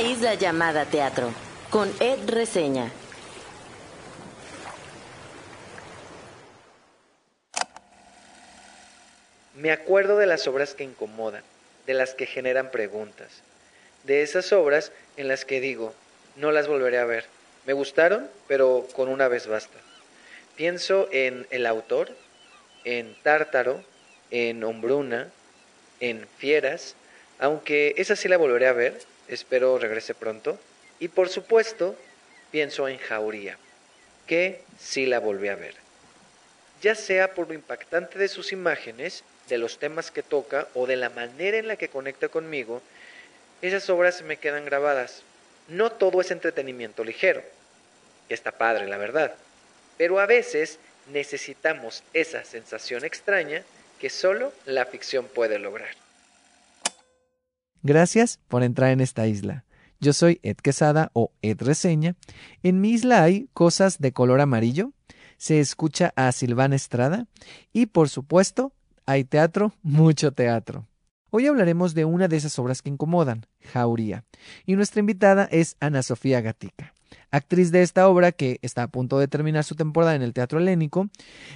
isla llamada teatro, con Ed Reseña. Me acuerdo de las obras que incomodan, de las que generan preguntas, de esas obras en las que digo, no las volveré a ver. Me gustaron, pero con una vez basta. Pienso en El autor, en Tártaro, en Hombruna, en Fieras, aunque esa sí la volveré a ver, espero regrese pronto. Y por supuesto, pienso en Jauría, que sí la volví a ver. Ya sea por lo impactante de sus imágenes, de los temas que toca o de la manera en la que conecta conmigo, esas obras se me quedan grabadas. No todo es entretenimiento ligero, está padre, la verdad, pero a veces necesitamos esa sensación extraña que solo la ficción puede lograr. Gracias por entrar en esta isla. Yo soy Ed Quesada o Ed Reseña. En mi isla hay cosas de color amarillo, se escucha a Silvana Estrada y por supuesto hay teatro, mucho teatro. Hoy hablaremos de una de esas obras que incomodan, Jauría, y nuestra invitada es Ana Sofía Gatica actriz de esta obra que está a punto de terminar su temporada en el Teatro Helénico,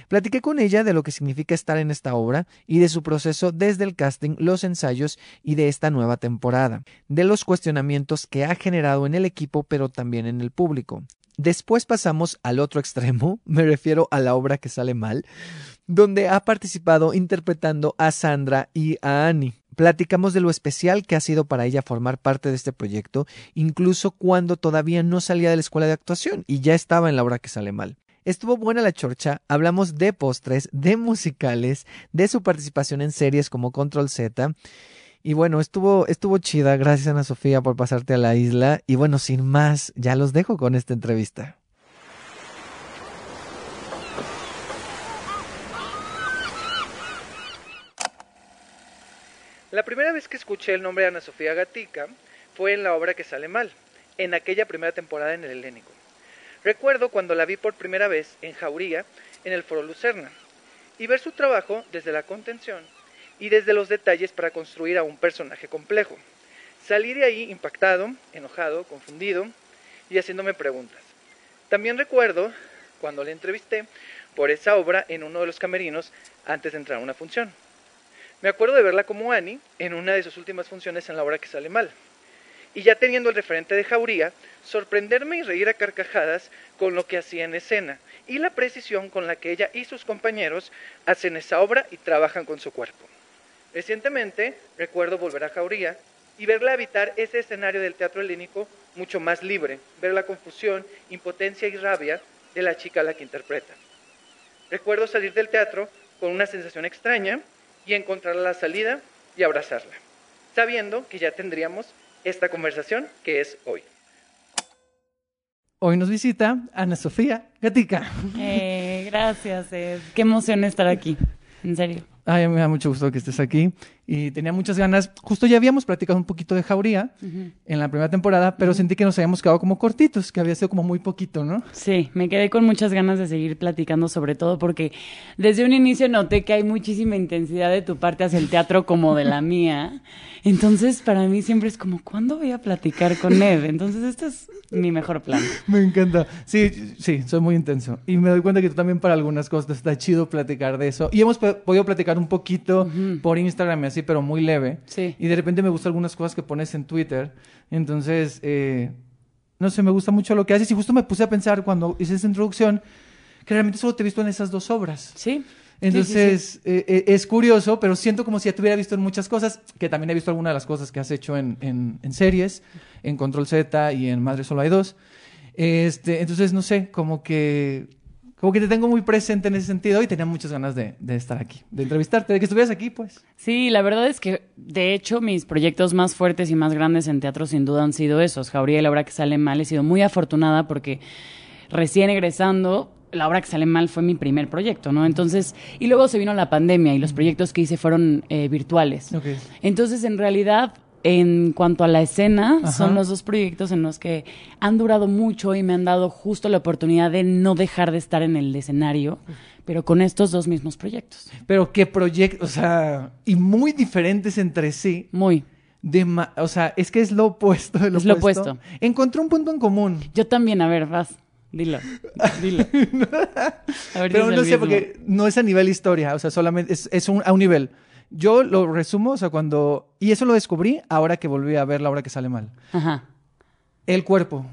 platiqué con ella de lo que significa estar en esta obra y de su proceso desde el casting, los ensayos y de esta nueva temporada, de los cuestionamientos que ha generado en el equipo pero también en el público. Después pasamos al otro extremo, me refiero a la obra que sale mal, donde ha participado interpretando a Sandra y a Annie. Platicamos de lo especial que ha sido para ella formar parte de este proyecto, incluso cuando todavía no salía de la escuela de actuación y ya estaba en la obra que sale mal. Estuvo buena la chorcha, hablamos de postres, de musicales, de su participación en series como Control Z. Y bueno, estuvo, estuvo chida, gracias Ana Sofía por pasarte a la isla. Y bueno, sin más, ya los dejo con esta entrevista. La primera vez que escuché el nombre de Ana Sofía Gatica fue en la obra que sale mal, en aquella primera temporada en el Helénico. Recuerdo cuando la vi por primera vez en Jauría, en el Foro Lucerna, y ver su trabajo desde la contención y desde los detalles para construir a un personaje complejo. Salí de ahí impactado, enojado, confundido y haciéndome preguntas. También recuerdo cuando le entrevisté por esa obra en uno de los camerinos antes de entrar a una función. Me acuerdo de verla como Annie en una de sus últimas funciones en la obra que sale mal. Y ya teniendo el referente de Jauría, sorprenderme y reír a carcajadas con lo que hacía en escena y la precisión con la que ella y sus compañeros hacen esa obra y trabajan con su cuerpo. Recientemente recuerdo volver a Jauría y verla habitar ese escenario del teatro helénico mucho más libre, ver la confusión, impotencia y rabia de la chica a la que interpreta. Recuerdo salir del teatro con una sensación extraña y encontrar la salida y abrazarla, sabiendo que ya tendríamos esta conversación que es hoy. Hoy nos visita Ana Sofía Gatica. Eh, gracias, qué emoción estar aquí, en serio. Ay, me da mucho gusto que estés aquí y tenía muchas ganas. Justo ya habíamos platicado un poquito de Jauría en la primera temporada, pero sentí que nos habíamos quedado como cortitos, que había sido como muy poquito, ¿no? Sí, me quedé con muchas ganas de seguir platicando sobre todo porque desde un inicio noté que hay muchísima intensidad de tu parte hacia el teatro como de la mía. Entonces, para mí siempre es como, ¿cuándo voy a platicar con Ed? Entonces, este es mi mejor plan. Me encanta. Sí, sí, soy muy intenso. Y me doy cuenta que tú también para algunas cosas está chido platicar de eso. Y hemos podido platicar un poquito por Instagram así, pero muy leve. Sí. Y de repente me gustan algunas cosas que pones en Twitter. Entonces, eh, no sé, me gusta mucho lo que haces. Y justo me puse a pensar cuando hice esa introducción que realmente solo te he visto en esas dos obras. Sí. Entonces, eh, eh, es curioso, pero siento como si ya te hubiera visto en muchas cosas, que también he visto algunas de las cosas que has hecho en, en, series, en Control Z y en Madre Solo hay dos. Este, entonces, no sé, como que, como que te tengo muy presente en ese sentido y tenía muchas ganas de, de, estar aquí, de entrevistarte, de que estuvieras aquí, pues. Sí, la verdad es que, de hecho, mis proyectos más fuertes y más grandes en teatro sin duda han sido esos. Jauría y la obra que sale mal, he sido muy afortunada porque recién egresando la obra que sale mal fue mi primer proyecto, ¿no? Entonces, y luego se vino la pandemia y los proyectos que hice fueron eh, virtuales. Entonces, en realidad, en cuanto a la escena, son los dos proyectos en los que han durado mucho y me han dado justo la oportunidad de no dejar de estar en el escenario, pero con estos dos mismos proyectos. Pero qué proyectos, o sea, y muy diferentes entre sí. Muy. de ma- o sea, es que es lo opuesto de lo Es lo opuesto. Encontré un punto en común. Yo también, a ver, vas. Dilo. Dilo. A ver Pero no sé, mismo. porque no es a nivel historia, o sea, solamente es, es un, a un nivel. Yo lo resumo, o sea, cuando... Y eso lo descubrí ahora que volví a ver la obra que sale mal. Ajá, El cuerpo,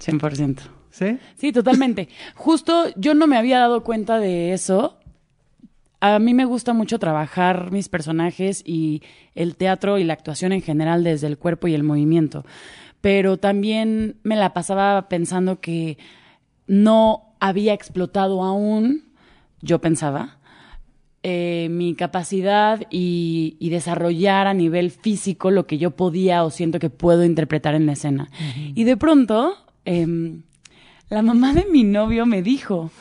100%. ¿sí? Sí, totalmente. Justo yo no me había dado cuenta de eso. A mí me gusta mucho trabajar mis personajes y el teatro y la actuación en general desde el cuerpo y el movimiento. Pero también me la pasaba pensando que no había explotado aún, yo pensaba, eh, mi capacidad y, y desarrollar a nivel físico lo que yo podía o siento que puedo interpretar en la escena. Y de pronto, em, la mamá de mi novio me dijo,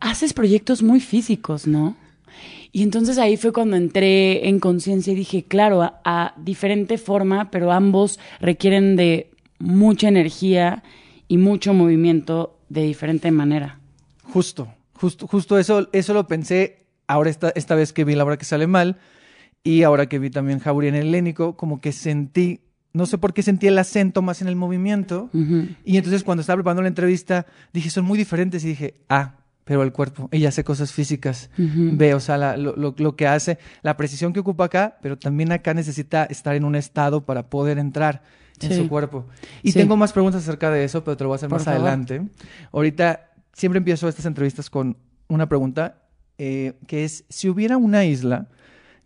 haces proyectos muy físicos, ¿no? Y entonces ahí fue cuando entré en conciencia y dije, claro, a, a diferente forma, pero ambos requieren de mucha energía y mucho movimiento de diferente manera. Justo, justo, justo eso, eso lo pensé ahora esta, esta vez que vi la obra que sale mal y ahora que vi también Jauría en el Helénico, como que sentí, no sé por qué sentí el acento más en el movimiento. Ujú. Y entonces cuando estaba preparando la entrevista, dije, son muy diferentes y dije, ah, pero el cuerpo, ella hace cosas físicas, Ujú. ve, o sea, la- lo, lo- lo que hace, la precisión que ocupa acá, pero también acá necesita estar en un estado para poder entrar en Sí. su cuerpo. Y Sí. tengo más preguntas acerca de eso, pero te lo voy a hacer Por más favor. adelante. Ahorita siempre empiezo estas entrevistas con una pregunta eh, que es, si hubiera una isla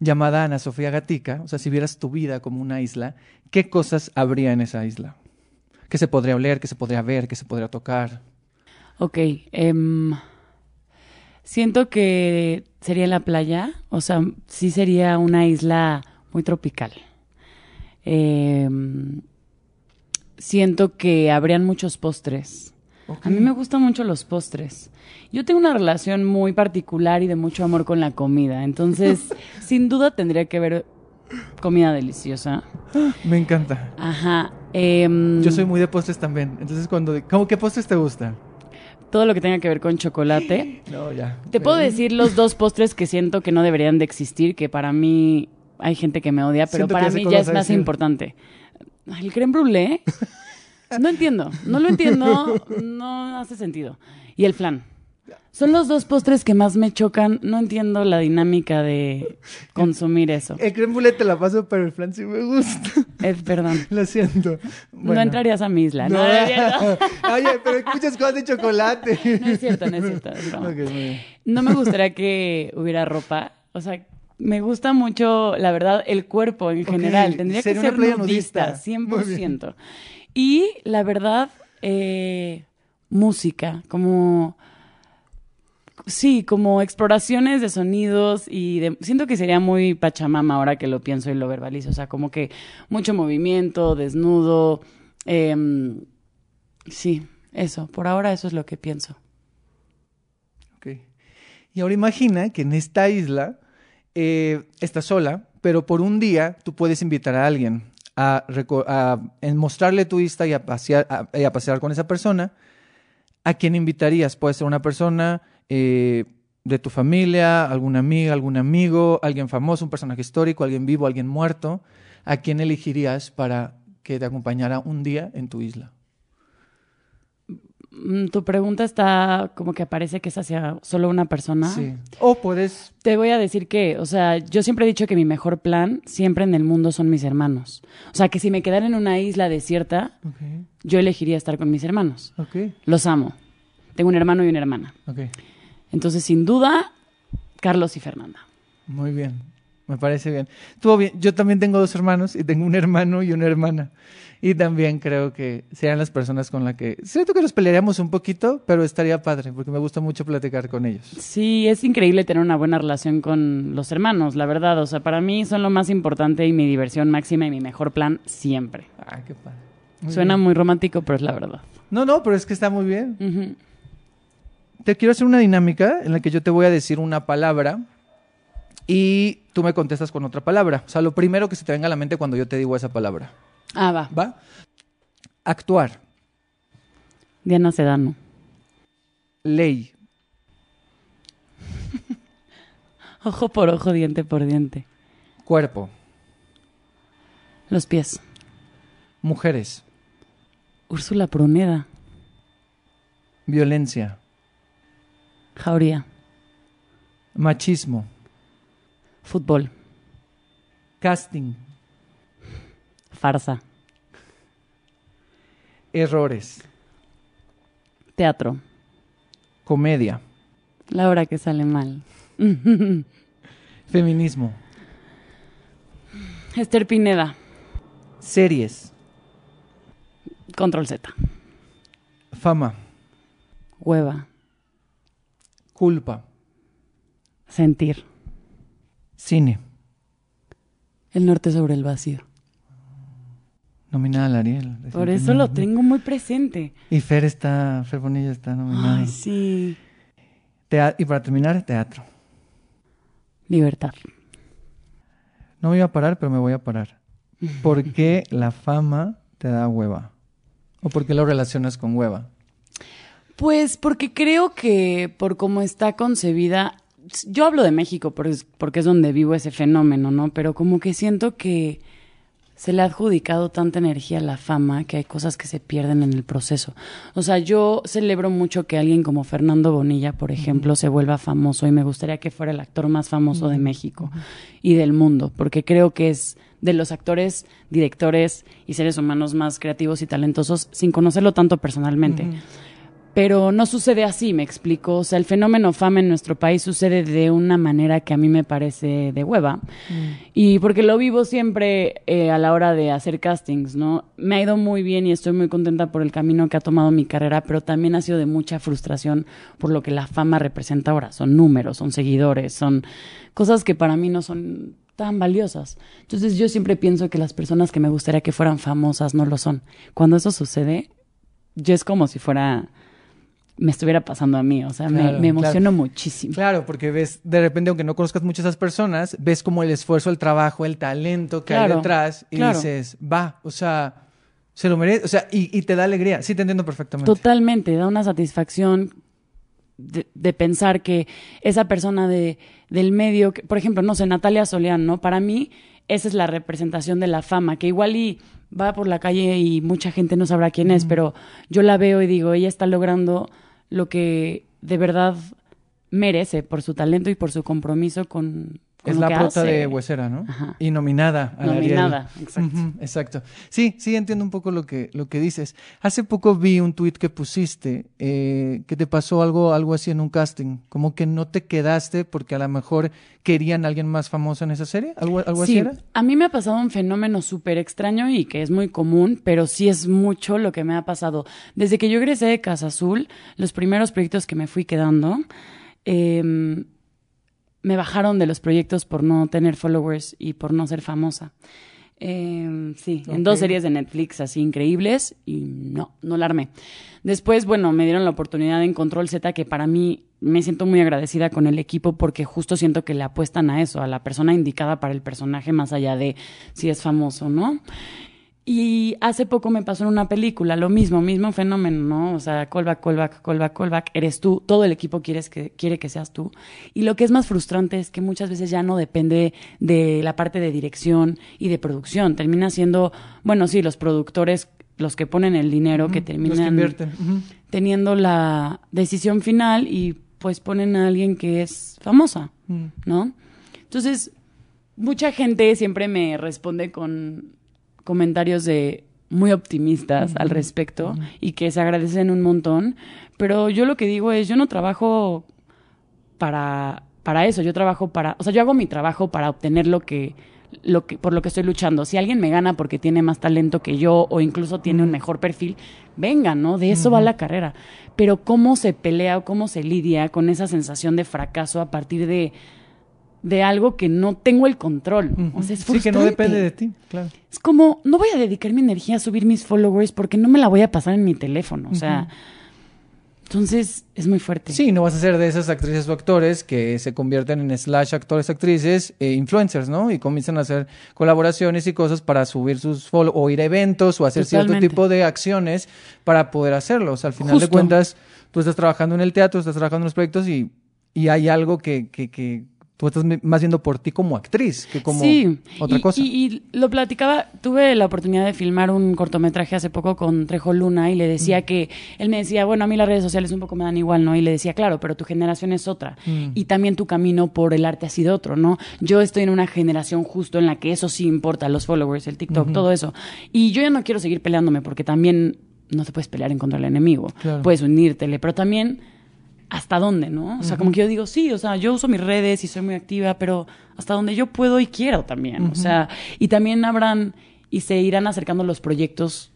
llamada Ana Sofía Gatica, o sea, si vieras tu vida como una isla, ¿qué cosas habría en esa isla? ¿Qué se podría oler, qué se podría ver, qué se podría tocar? Ok. em, siento que sería la playa. O sea, sí sería una isla muy tropical. Em, siento que habrían muchos postres. A mí me gustan mucho los postres. Yo tengo una relación muy particular y de mucho amor con la comida. Entonces, sin duda tendría que haber comida deliciosa. Me encanta. Ajá. em, Yo soy muy de postres también. Entonces, cuando... ¿Cómo qué postres te gustan? Todo lo que tenga que ver con chocolate. No, ya. Te puedo decir los dos postres que siento que no deberían de existir, que para mí hay gente que me odia, pero Siento para mí ya es más decir. importante. El creme brûlée, no entiendo, no lo entiendo, no hace sentido. Y el flan. Son los dos postres que más me chocan, no entiendo la dinámica de consumir eso. El creme brûlée te la paso, pero el flan sí me gusta. Es, perdón. Lo siento. No entrarías a mi isla, ¿no? Oye, pero hay muchas cosas de chocolate. No es cierto, no es cierto, muy bien. No me gustaría que hubiera ropa. O sea, me gusta mucho, la verdad, el cuerpo en general. Tendría que sería ser nudista, nudista. Muy bien. 100%. Y la verdad, eh, música, como... Sí, como exploraciones de sonidos y de... Siento que sería muy pachamama ahora que lo pienso y lo verbalizo. O sea, como que mucho movimiento, desnudo. em, sí, eso. Por ahora eso es lo que pienso. Ok. Y ahora imagina que en esta isla eh, estás sola, pero por un día tú puedes invitar a alguien a, a- mostrarle tu isla y a, pasear, a, a pasear con esa persona. ¿A quién invitarías? Puede ser una persona eh, de tu familia, alguna amiga, algún amigo, alguien famoso, un personaje histórico, alguien vivo, alguien muerto. ¿A quién elegirías para que te acompañara un día en tu isla? Mm, Tu pregunta está como que parece que es hacia solo una persona. Sí. O puedes Te voy a decir que, o sea, yo siempre he dicho que mi mejor plan siempre en el mundo son mis hermanos. O sea, que si me quedara en una isla desierta, yo elegiría estar con mis hermanos. ok, Los amo. Tengo un hermano y una hermana. ok. Entonces, sin duda, Carlos y Fernanda. Muy bien, me parece bien. Estuvo bien. Yo también tengo dos hermanos y tengo un hermano y una hermana. Y también creo que serían las personas con las que... Siento que nos pelearíamos un poquito, pero estaría padre porque me gusta mucho platicar con ellos. Sí, es increíble tener una buena relación con los hermanos, la verdad. O sea, para mí son lo más importante y mi diversión máxima y mi mejor plan siempre. Ah, qué padre. Muy Suena bien. muy romántico, pero es la verdad. No, no, pero es que está muy bien. Te quiero hacer una dinámica en la que yo te voy a decir una palabra y tú me contestas con otra palabra. O sea, lo primero que se te venga a la mente cuando yo te digo esa palabra. Ah, va. ¿Va? Actuar. Diana Sedano. Ley. Ojo por ojo, diente por diente. Cuerpo. Los pies. Mujeres. Úrsula Pruneda. Violencia. Jauría. Machismo. Fútbol. Casting. Farsa. Errores. Teatro. Comedia. La hora que sale mal. Feminismo. Esther Pineda. Series. Control Z. Fama. Hueva. Culpa. Sentir. Cine. El norte sobre el vacío. Nominada al Ariel. Por eso lo tengo muy presente. Y Fer está, Fer Bonilla está nominada. Ay, sí. Y para terminar, teatro. Libertad. No me iba a parar, pero me voy a parar. ¿Por qué la fama te da hueva? ¿O por qué lo relacionas con hueva? Pues porque creo que por cómo está concebida, yo hablo de México porque es donde vivo ese fenómeno, ¿no? Pero como que siento que se le ha adjudicado tanta energía a la fama que hay cosas que se pierden en el proceso. O sea, yo celebro mucho que alguien como Fernando Bonilla, por ejemplo, se vuelva famoso y me gustaría que fuera el actor más famoso de México y del mundo, porque creo que es de los actores, directores y seres humanos más creativos y talentosos sin conocerlo tanto personalmente. Pero no sucede así, me explico. O sea, el fenómeno fama en nuestro país sucede de una manera que a mí me parece de hueva. Y porque lo vivo siempre eh, a la hora de hacer castings, ¿no? Me ha ido muy bien y estoy muy contenta por el camino que ha tomado mi carrera, pero también ha sido de mucha frustración por lo que la fama representa ahora. Son números, son seguidores, son cosas que para mí no son tan valiosas. Entonces yo siempre pienso que las personas que me gustaría que fueran famosas no lo son. Cuando eso sucede, yo es como si fuera me estuviera pasando a mí, o sea, me- Claro, me, emociono claro. muchísimo. Claro, porque ves, de repente, aunque no conozcas muchas esas personas, ves como el esfuerzo, el trabajo, el talento que hay detrás y dices, va, o sea, se lo merece, o sea, y, y te da alegría. Sí, te entiendo perfectamente. Totalmente, da una satisfacción de, de pensar que esa persona de, del medio, que- por ejemplo, no sé, Natalia Soleán, ¿no? Para mí, esa es la representación de la fama, que igual y va por la calle y mucha gente no sabrá quién es, pero yo la veo y digo, ella está logrando lo que de verdad merece por su talento y por su compromiso con, Es la prota hace. de Huesera, ¿no? Ajá. Y nominada a Nominada, exacto. exacto. Sí, sí, entiendo un poco lo que, lo que dices. Hace poco vi un tuit que pusiste, eh, que te pasó algo, algo así en un casting, como que no te quedaste porque a lo mejor querían a alguien más famoso en esa serie, algo, algo así Sí, era. a mí me ha pasado un fenómeno súper extraño y que es muy común, pero sí es mucho lo que me ha pasado. Desde que yo egresé de Casa Azul, los primeros proyectos que me fui quedando, em, me bajaron de los proyectos por no tener followers y por no ser famosa. Em, sí, en dos series de Netflix así increíbles y no, no la armé. Después, bueno, me dieron la oportunidad en Control Z que para mí me siento muy agradecida con el equipo porque justo siento que le apuestan a eso, a la persona indicada para el personaje más allá de si es famoso, ¿no? Y hace poco me pasó en una película, lo mismo, mismo fenómeno, ¿no? O sea, callback, callback, callback, callback, eres tú, todo el equipo quieres que, quiere que seas tú. Y lo que es más frustrante es que muchas veces ya no depende de la parte de dirección y de producción, termina siendo, bueno, sí, los productores los que ponen el dinero, que Los que terminan invierten. Ujú. teniendo la decisión final y pues ponen a alguien que es famosa, Mm. ¿no? Entonces, mucha gente siempre me responde con comentarios de muy optimistas al respecto y que se agradecen un montón, pero yo lo que digo es, yo no trabajo para, para eso, yo trabajo para, o sea, yo hago mi trabajo para obtener lo que, lo que, por lo que estoy luchando. Si alguien me gana porque tiene más talento que yo o incluso tiene un mejor perfil, venga, ¿no? De eso va la carrera. Pero cómo se pelea o cómo se lidia con esa sensación de fracaso a partir de, de algo que no tengo el control. O sea, es sí, que no frustrante. depende de ti, claro. Es como, no voy a dedicar mi energía a subir mis followers porque no me la voy a pasar en mi teléfono. O sea, entonces es muy fuerte. Sí, no vas a ser de esas actrices o actores que se convierten en slash actores, actrices, e influencers, ¿no? Y comienzan a hacer colaboraciones y cosas para subir sus follow o ir a eventos o hacer cierto tipo de acciones para poder hacerlo. O sea, al final de cuentas, tú estás trabajando en el teatro, estás trabajando en los proyectos y, y hay algo que, que, que Tú estás más viendo por ti como actriz que como sí, otra y, cosa. Y, y lo platicaba, tuve la oportunidad de filmar un cortometraje hace poco con Trejo Luna y le decía que, él me decía, bueno, a mí las redes sociales un poco me dan igual, ¿no? Y le decía, claro, pero tu generación es otra. Y también tu camino por el arte ha sido otro, ¿no? Yo estoy en una generación justo en la que eso sí importa, los followers, el TikTok, todo eso. Y yo ya no quiero seguir peleándome porque también no te puedes pelear en contra del enemigo. Claro. Puedes unírtele, pero también hasta dónde, ¿no? O sea, como que yo digo, sí, o sea, yo uso mis redes y soy muy activa, pero hasta donde yo puedo y quiero también. O sea, y también habrán y se irán acercando los proyectos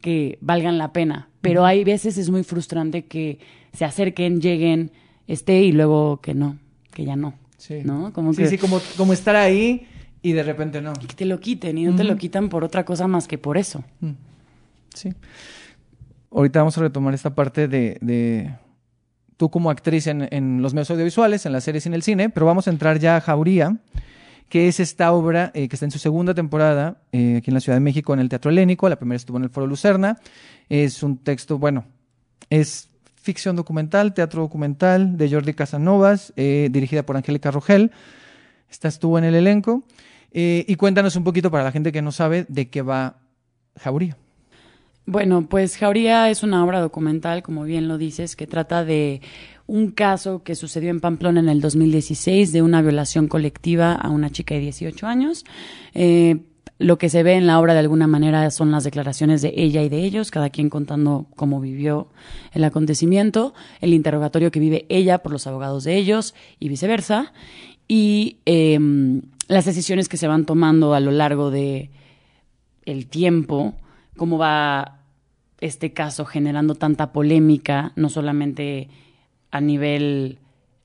que valgan la pena. Pero hay veces es muy frustrante que se acerquen, lleguen, esté y luego que no, que ya no. Sí. ¿No? Como sí, que, sí, como, como estar ahí y de repente no. que te lo quiten y no te lo quitan por otra cosa más que por eso. Sí. Ahorita vamos a retomar esta parte de, de tú como actriz en, los medios audiovisuales, en las series y en el cine, pero vamos a entrar ya a Jauría, que es esta obra eh, que está en su segunda temporada eh, aquí en la Ciudad de México en el Teatro Helénico. La primera estuvo en el Foro Lucerna. Es un texto, bueno, es ficción documental, teatro documental de Jordi Casanovas, eh, dirigida por Angélica Rogel. Esta estuvo en el elenco. Y cuéntanos un poquito para la gente que no sabe de qué va Jauría. Bueno, pues Jauría es una obra documental, como bien lo dices, que trata de un caso que sucedió en Pamplona en el 2016 de una violación colectiva a una chica de 18 años. Eh, lo que se ve en la obra de alguna manera son las declaraciones de ella y de ellos, cada quien contando cómo vivió el acontecimiento, el interrogatorio que vive ella por los abogados de ellos y viceversa, y eh, las decisiones que se van tomando a lo largo de el tiempo, cómo va este caso generando tanta polémica, no solamente a nivel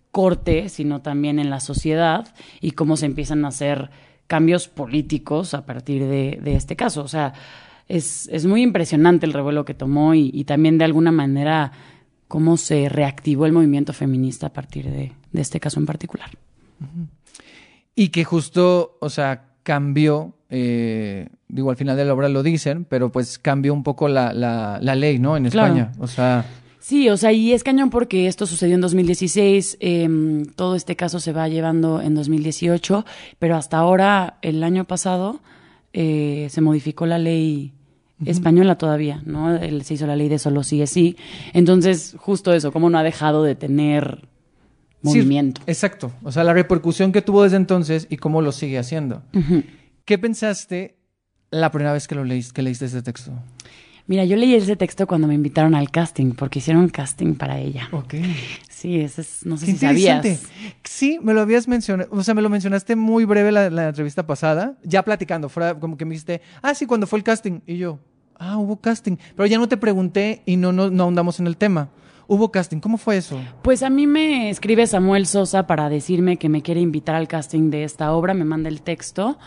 corte, sino también en la sociedad, y cómo se empiezan a hacer cambios políticos a partir de, este caso. O sea, es, es, muy impresionante el revuelo que tomó y, también de alguna manera cómo se reactivó el movimiento feminista a partir de, de este caso en particular. Y que justo, o sea, cambió, eh, digo, al final de la obra lo dicen, pero pues cambió un poco la, la, la ley, ¿no? En Claro. España. O sea, Sí, o sea, y es cañón porque esto sucedió en 2016, eh, todo este caso se va llevando en 2018, pero hasta ahora, el año pasado, eh, se modificó la ley española todavía, ¿no? El- se hizo la ley de solo sí es sí. Entonces, justo eso, cómo no ha dejado de tener sí, movimiento. exacto. O sea, la repercusión que tuvo desde entonces y cómo lo sigue haciendo. ¿Qué pensaste la primera vez que lo leíste, que leíste ese texto? Mira, yo leí ese texto cuando me invitaron al casting, porque hicieron un casting para ella. Ok. Sí, ese es, no sé Qué si sabías. Sí, me lo habías mencionado, o sea, me lo mencionaste muy breve la, la entrevista pasada, ya platicando, fuera como que me dijiste, ah, sí, cuando fue el casting. Y yo, ah, hubo casting. Pero ya no te pregunté y no, no, no ahondamos en el tema. Hubo casting, ¿cómo fue eso? Pues a mí me escribe Samuel Sosa para decirme que me quiere invitar al casting de esta obra, me manda el texto.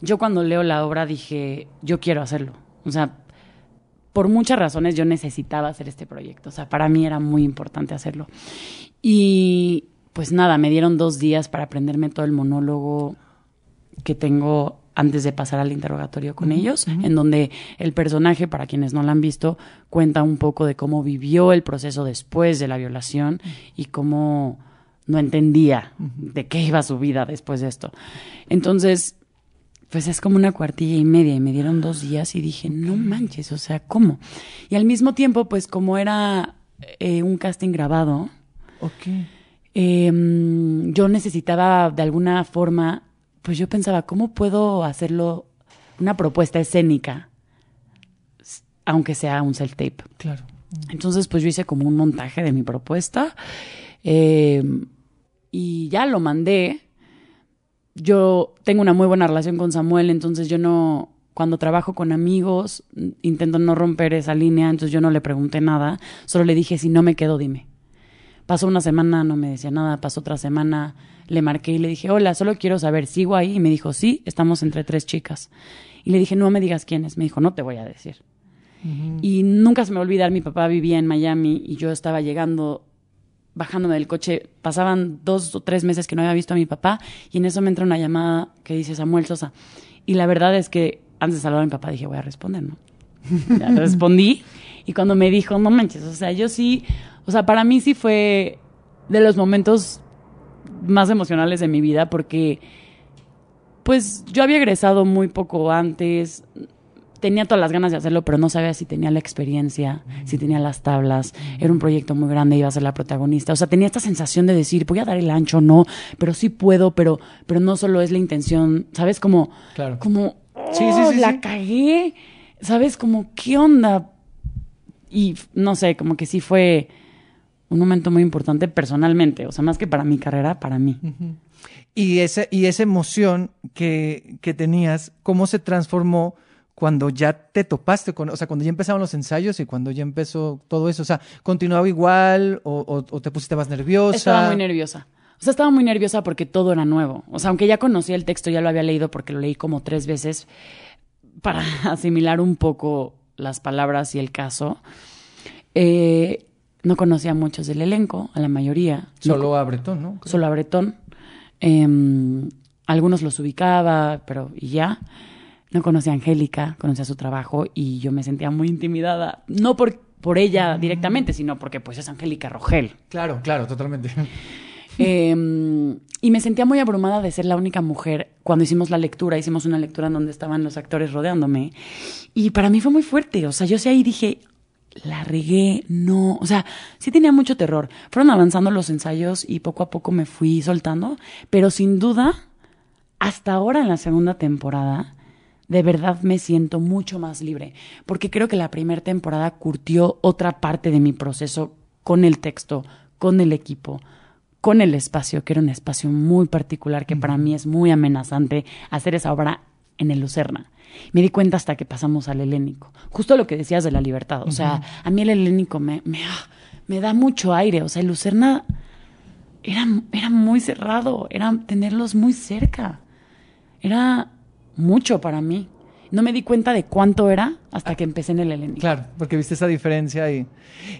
Yo cuando leo la obra dije, yo quiero hacerlo. O sea, por muchas razones yo necesitaba hacer este proyecto. O sea, para mí era muy importante hacerlo. Y pues nada, me dieron dos días para aprenderme todo el monólogo que tengo antes de pasar al interrogatorio con ellos, en donde el personaje, para quienes no lo han visto, cuenta un poco de cómo vivió el proceso después de la violación y cómo no entendía de qué iba su vida después de esto. Entonces, pues es como una cuartilla y media y me dieron dos días y dije, no manches, o sea, ¿cómo? Y al mismo tiempo, pues como era eh, un casting grabado, eh, yo necesitaba de alguna forma, pues yo pensaba, ¿cómo puedo hacerlo una propuesta escénica, aunque sea un self-tape? Claro. Entonces, pues yo hice como un montaje de mi propuesta eh, y ya lo mandé. Yo tengo una muy buena relación con Samuel, entonces yo no, cuando trabajo con amigos, intento no romper esa línea, entonces yo no le pregunté nada, solo le dije, si no me quedo, dime. Pasó una semana, no me decía nada, pasó otra semana, le marqué y le dije, hola, solo quiero saber, ¿sigo ahí? Y me dijo, sí, estamos entre tres chicas. Y le dije, no me digas quiénes. Me dijo, no te voy a decir. Y nunca se me va a olvidar, mi papá vivía en Miami y yo estaba llegando, bajándome del coche, pasaban dos o tres meses que no había visto a mi papá y en eso me entra una llamada que dice Samuel Sosa. Y la verdad es que antes de saludar a mi papá dije, voy a responder, ¿no? Ya respondí y cuando me dijo, no manches, o sea, yo sí, o sea, para mí sí fue de los momentos más emocionales de mi vida porque pues yo había egresado muy poco antes, tenía todas las ganas de hacerlo, pero no sabía si tenía la experiencia, si tenía las tablas. Era un proyecto muy grande, iba a ser la protagonista. O sea, tenía esta sensación de decir, voy a dar el ancho, no, pero sí puedo, pero, pero no solo es la intención, ¿sabes? Como, Claro. como, Sí, sí, "Oh, sí, la sí. cagué, ¿sabes? Como, ¿qué onda? Y no sé, como que sí fue un momento muy importante personalmente, o sea, más que para mi carrera, para mí. Y, ese, y esa emoción que, que tenías, ¿cómo se transformó cuando ya te topaste con, o sea, cuando ya empezaron los ensayos y cuando ya empezó todo eso? O sea, ¿continuaba igual o, o- o te pusiste más nerviosa? Estaba muy nerviosa. O sea, estaba muy nerviosa porque todo era nuevo. O sea, aunque ya conocía el texto, ya lo había leído porque lo leí como tres veces para asimilar un poco las palabras y el caso. Eh, no conocía a muchos del elenco, a la mayoría. No Solo a Bretón, ¿no? solo a Bretón. Em, algunos los ubicaba, pero y ya. No conocía a Angélica, conocía su trabajo y yo me sentía muy intimidada. No por, por ella directamente, sino porque pues es Angélica Rogel. Claro, claro, totalmente. Em, y me sentía muy abrumada de ser la única mujer. Cuando hicimos la lectura, hicimos una lectura en donde estaban los actores rodeándome. Y para mí fue muy fuerte. O sea, yo sí ahí dije, la regué, no. O sea, sí tenía mucho terror. Fueron avanzando los ensayos y poco a poco me fui soltando. Pero sin duda, hasta ahora en la segunda temporada, de verdad me siento mucho más libre. Porque creo que la primera temporada curtió otra parte de mi proceso con el texto, con el equipo, con el espacio, que era un espacio muy particular que para mí es muy amenazante hacer esa obra en el Lucerna. Me di cuenta hasta que pasamos al helénico. Justo lo que decías de la libertad. O sea, a mí el helénico me, me, ah, me da mucho aire. O sea, el Lucerna era, era muy cerrado, era tenerlos muy cerca. Era mucho para mí. No me di cuenta de cuánto era hasta que empecé en el helénico. Claro, porque viste esa diferencia y,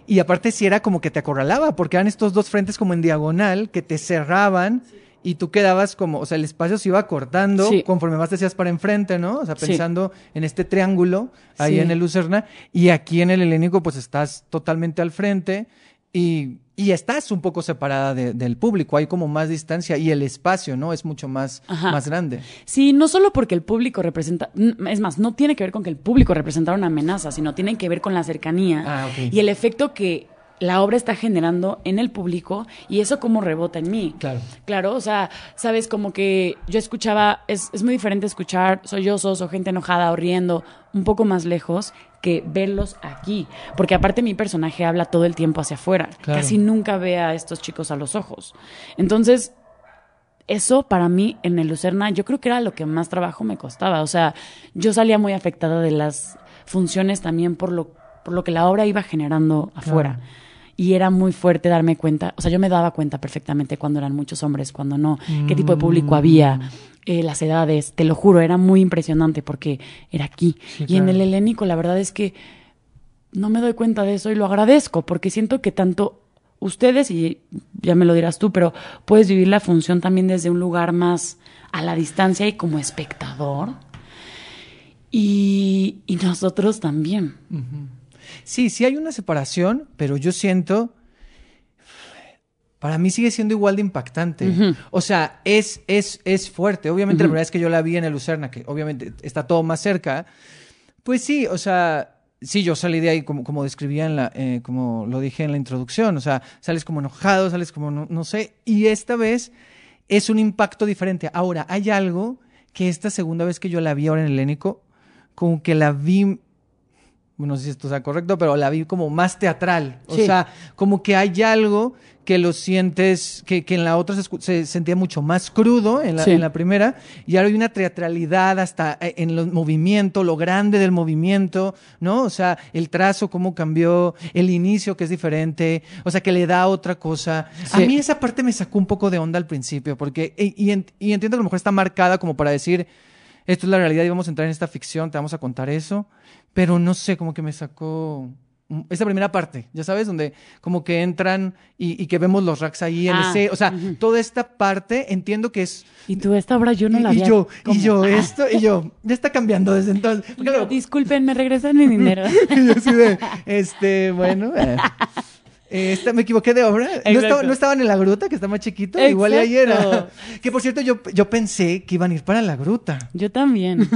y aparte sí era como que te acorralaba, porque eran estos dos frentes como en diagonal que te cerraban y tú quedabas como, o sea, el espacio se iba cortando Sí. conforme más te hacías para enfrente, ¿no? O sea, pensando en este triángulo ahí en el Lucerna y aquí en el helénico pues estás totalmente al frente y, y estás un poco separada de- del público, hay como más distancia y el espacio, ¿no? Es mucho más, Ajá. más grande. Sí, no solo porque el público representa, es más, no tiene que ver con que el público representara una amenaza, sino tiene que ver con la cercanía Ah, y el efecto que la obra está generando en el público y eso como rebota en mí. Claro. Claro, o sea, sabes, como que yo escuchaba, es, es muy diferente escuchar sollozos o gente enojada o riendo un poco más lejos que verlos aquí. Porque aparte mi personaje habla todo el tiempo hacia afuera. Claro. Casi nunca ve a estos chicos a los ojos. Entonces, eso para mí en el Lucerna yo creo que era lo que más trabajo me costaba. O sea, yo salía muy afectada de las funciones también por lo, por lo que la obra iba generando afuera. Y era muy fuerte darme cuenta, o sea, yo me daba cuenta perfectamente cuando eran muchos hombres, cuando no, qué tipo de público había, eh, las edades, te lo juro, era muy impresionante porque era aquí. Sí, y en el helénico la verdad es que no me doy cuenta de eso y lo agradezco porque siento que tanto ustedes, y ya me lo dirás tú, pero puedes vivir la función también desde un lugar más a la distancia y como espectador. Y, y nosotros también. Sí, sí hay una separación, pero yo siento, para mí sigue siendo igual de impactante. O sea, es, es, es fuerte. Obviamente la primera vez que yo la vi en el Lucerna, que obviamente está todo más cerca, pues sí, o sea, sí, yo salí de ahí como, como describía en la, eh, como lo dije en la introducción, o sea, sales como enojado, sales como, no, no sé, y esta vez es un impacto diferente. Ahora, hay algo que esta segunda vez que yo la vi ahora en el Helénico, como que la vi no sé si esto sea correcto, pero la vi como más teatral. O sea, como que hay algo que lo sientes, que, que en la otra se, sentía mucho más crudo en la, Sí. en la primera, y ahora hay una teatralidad hasta eh, en el movimiento, lo grande del movimiento, ¿no? O sea, el trazo, cómo cambió, el inicio que es diferente, o sea, que le da otra cosa. A mí esa parte me sacó un poco de onda al principio, porque, y, y entiendo que a lo mejor está marcada como para decir, esto es la realidad y vamos a entrar en esta ficción, te vamos a contar eso, pero no sé, como que me sacó esa primera parte, ya sabes, donde como que entran y, y que vemos los racks ahí en Ah, ese, o sea, toda esta parte entiendo que es Y tú, esta obra yo no y, la y había... yo, y yo Ah. esto, y yo, ya está cambiando desde entonces. Y luego- Disculpen, me regresan mi dinero. y yo así de, este, bueno, eh, Eh, me equivoqué de obra. No, estaba- no estaban en la gruta, que está más chiquito. Igual ayer. Que por cierto, yo, yo pensé que iban a ir para la gruta. Yo también.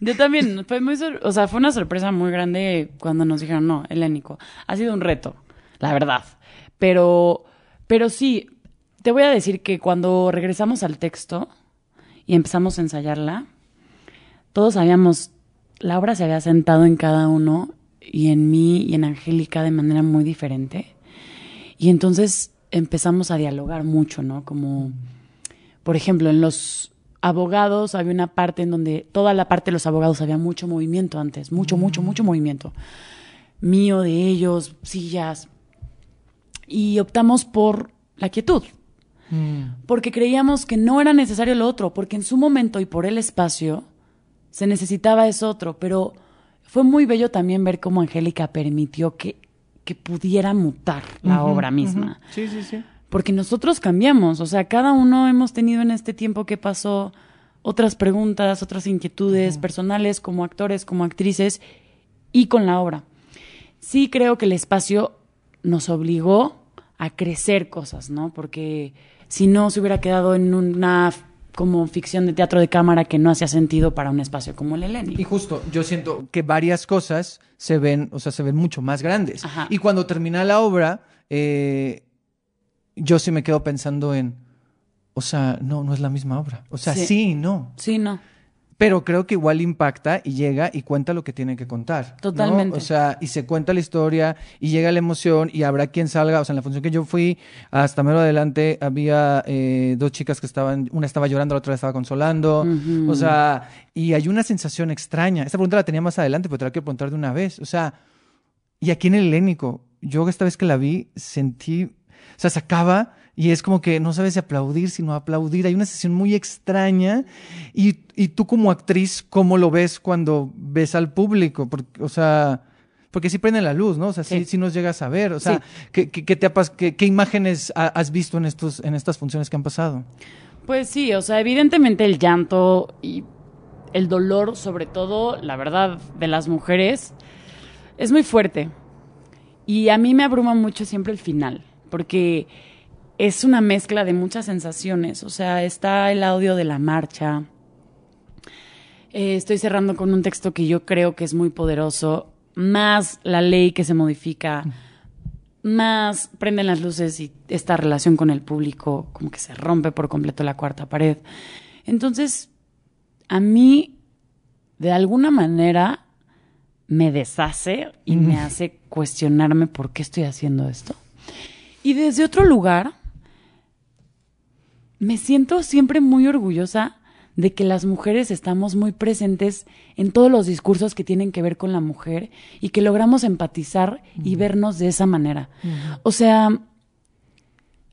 Yo también. Fue muy o sea, fue una sorpresa muy grande cuando nos dijeron, no, helénico. Ha sido un reto, la verdad. Pero, pero sí, te voy a decir que cuando regresamos al texto y empezamos a ensayarla, todos sabíamos, la obra se había sentado en cada uno y en mí y en Angélica de manera muy diferente. Y entonces empezamos a dialogar mucho, ¿no? Como, por ejemplo, en los abogados había una parte en donde toda la parte de los abogados había mucho movimiento antes, mucho, mucho, mucho movimiento. Mío, de ellos, sillas. Y optamos por la quietud, porque creíamos que no era necesario lo otro, porque en su momento y por el espacio se necesitaba eso otro, pero fue muy bello también ver cómo Angélica permitió que, que pudiera mutar la obra misma. Sí, sí, sí. Porque nosotros cambiamos, o sea, cada uno hemos tenido en este tiempo que pasó otras preguntas, otras inquietudes personales como actores, como actrices y con la obra. Sí creo que el espacio nos obligó a crecer cosas, ¿no? Porque si no se hubiera quedado en una como ficción de teatro de cámara que no hacía sentido para un espacio como el Y Eleni. justo, yo siento que varias cosas se ven, o sea, se ven mucho más grandes. Ajá. Y cuando termina la obra, eh, yo sí me quedo pensando en, o sea, no, no es la misma obra. O sea, Sí. sí, y no. Sí, no. Pero creo que igual impacta y llega y cuenta lo que tiene que contar. ¿no? Totalmente. O sea, y se cuenta la historia y llega la emoción y habrá quien salga. O sea, en la función que yo fui, hasta mero adelante, había eh, dos chicas que estaban, una estaba llorando, la otra estaba consolando. O sea, y hay una sensación extraña. Esta pregunta la tenía más adelante, pero te la quiero preguntar de una vez. O sea, y aquí en el helénico, yo esta vez que la vi, sentí, o sea, se acaba y es como que no sabes si aplaudir, sino aplaudir. Hay una sesión muy extraña y, y tú como actriz, ¿cómo lo ves cuando ves al público? Porque, o sea, porque sí prende la luz, ¿no? O sea, sí, Sí. sí nos llegas a ver. O sea, Sí. ¿qué, qué- qué te ha qué- qué imágenes ha- has visto en, estos, en estas funciones que han pasado? Pues sí, o sea, evidentemente el llanto y el dolor, sobre todo, la verdad, de las mujeres, es muy fuerte. Y a mí me abruma mucho siempre el final, porque es una mezcla de muchas sensaciones. O sea, está el audio de la marcha. Eh, estoy cerrando con un texto que yo creo que es muy poderoso, más la ley que se modifica, más prenden las luces y esta relación con el público como que se rompe por completo la cuarta pared. Entonces, a mí, de alguna manera, me deshace y me hace cuestionarme por qué estoy haciendo esto. Y desde otro lugar, me siento siempre muy orgullosa de que las mujeres estamos muy presentes en todos los discursos que tienen que ver con la mujer y que logramos empatizar y vernos de esa manera. O sea,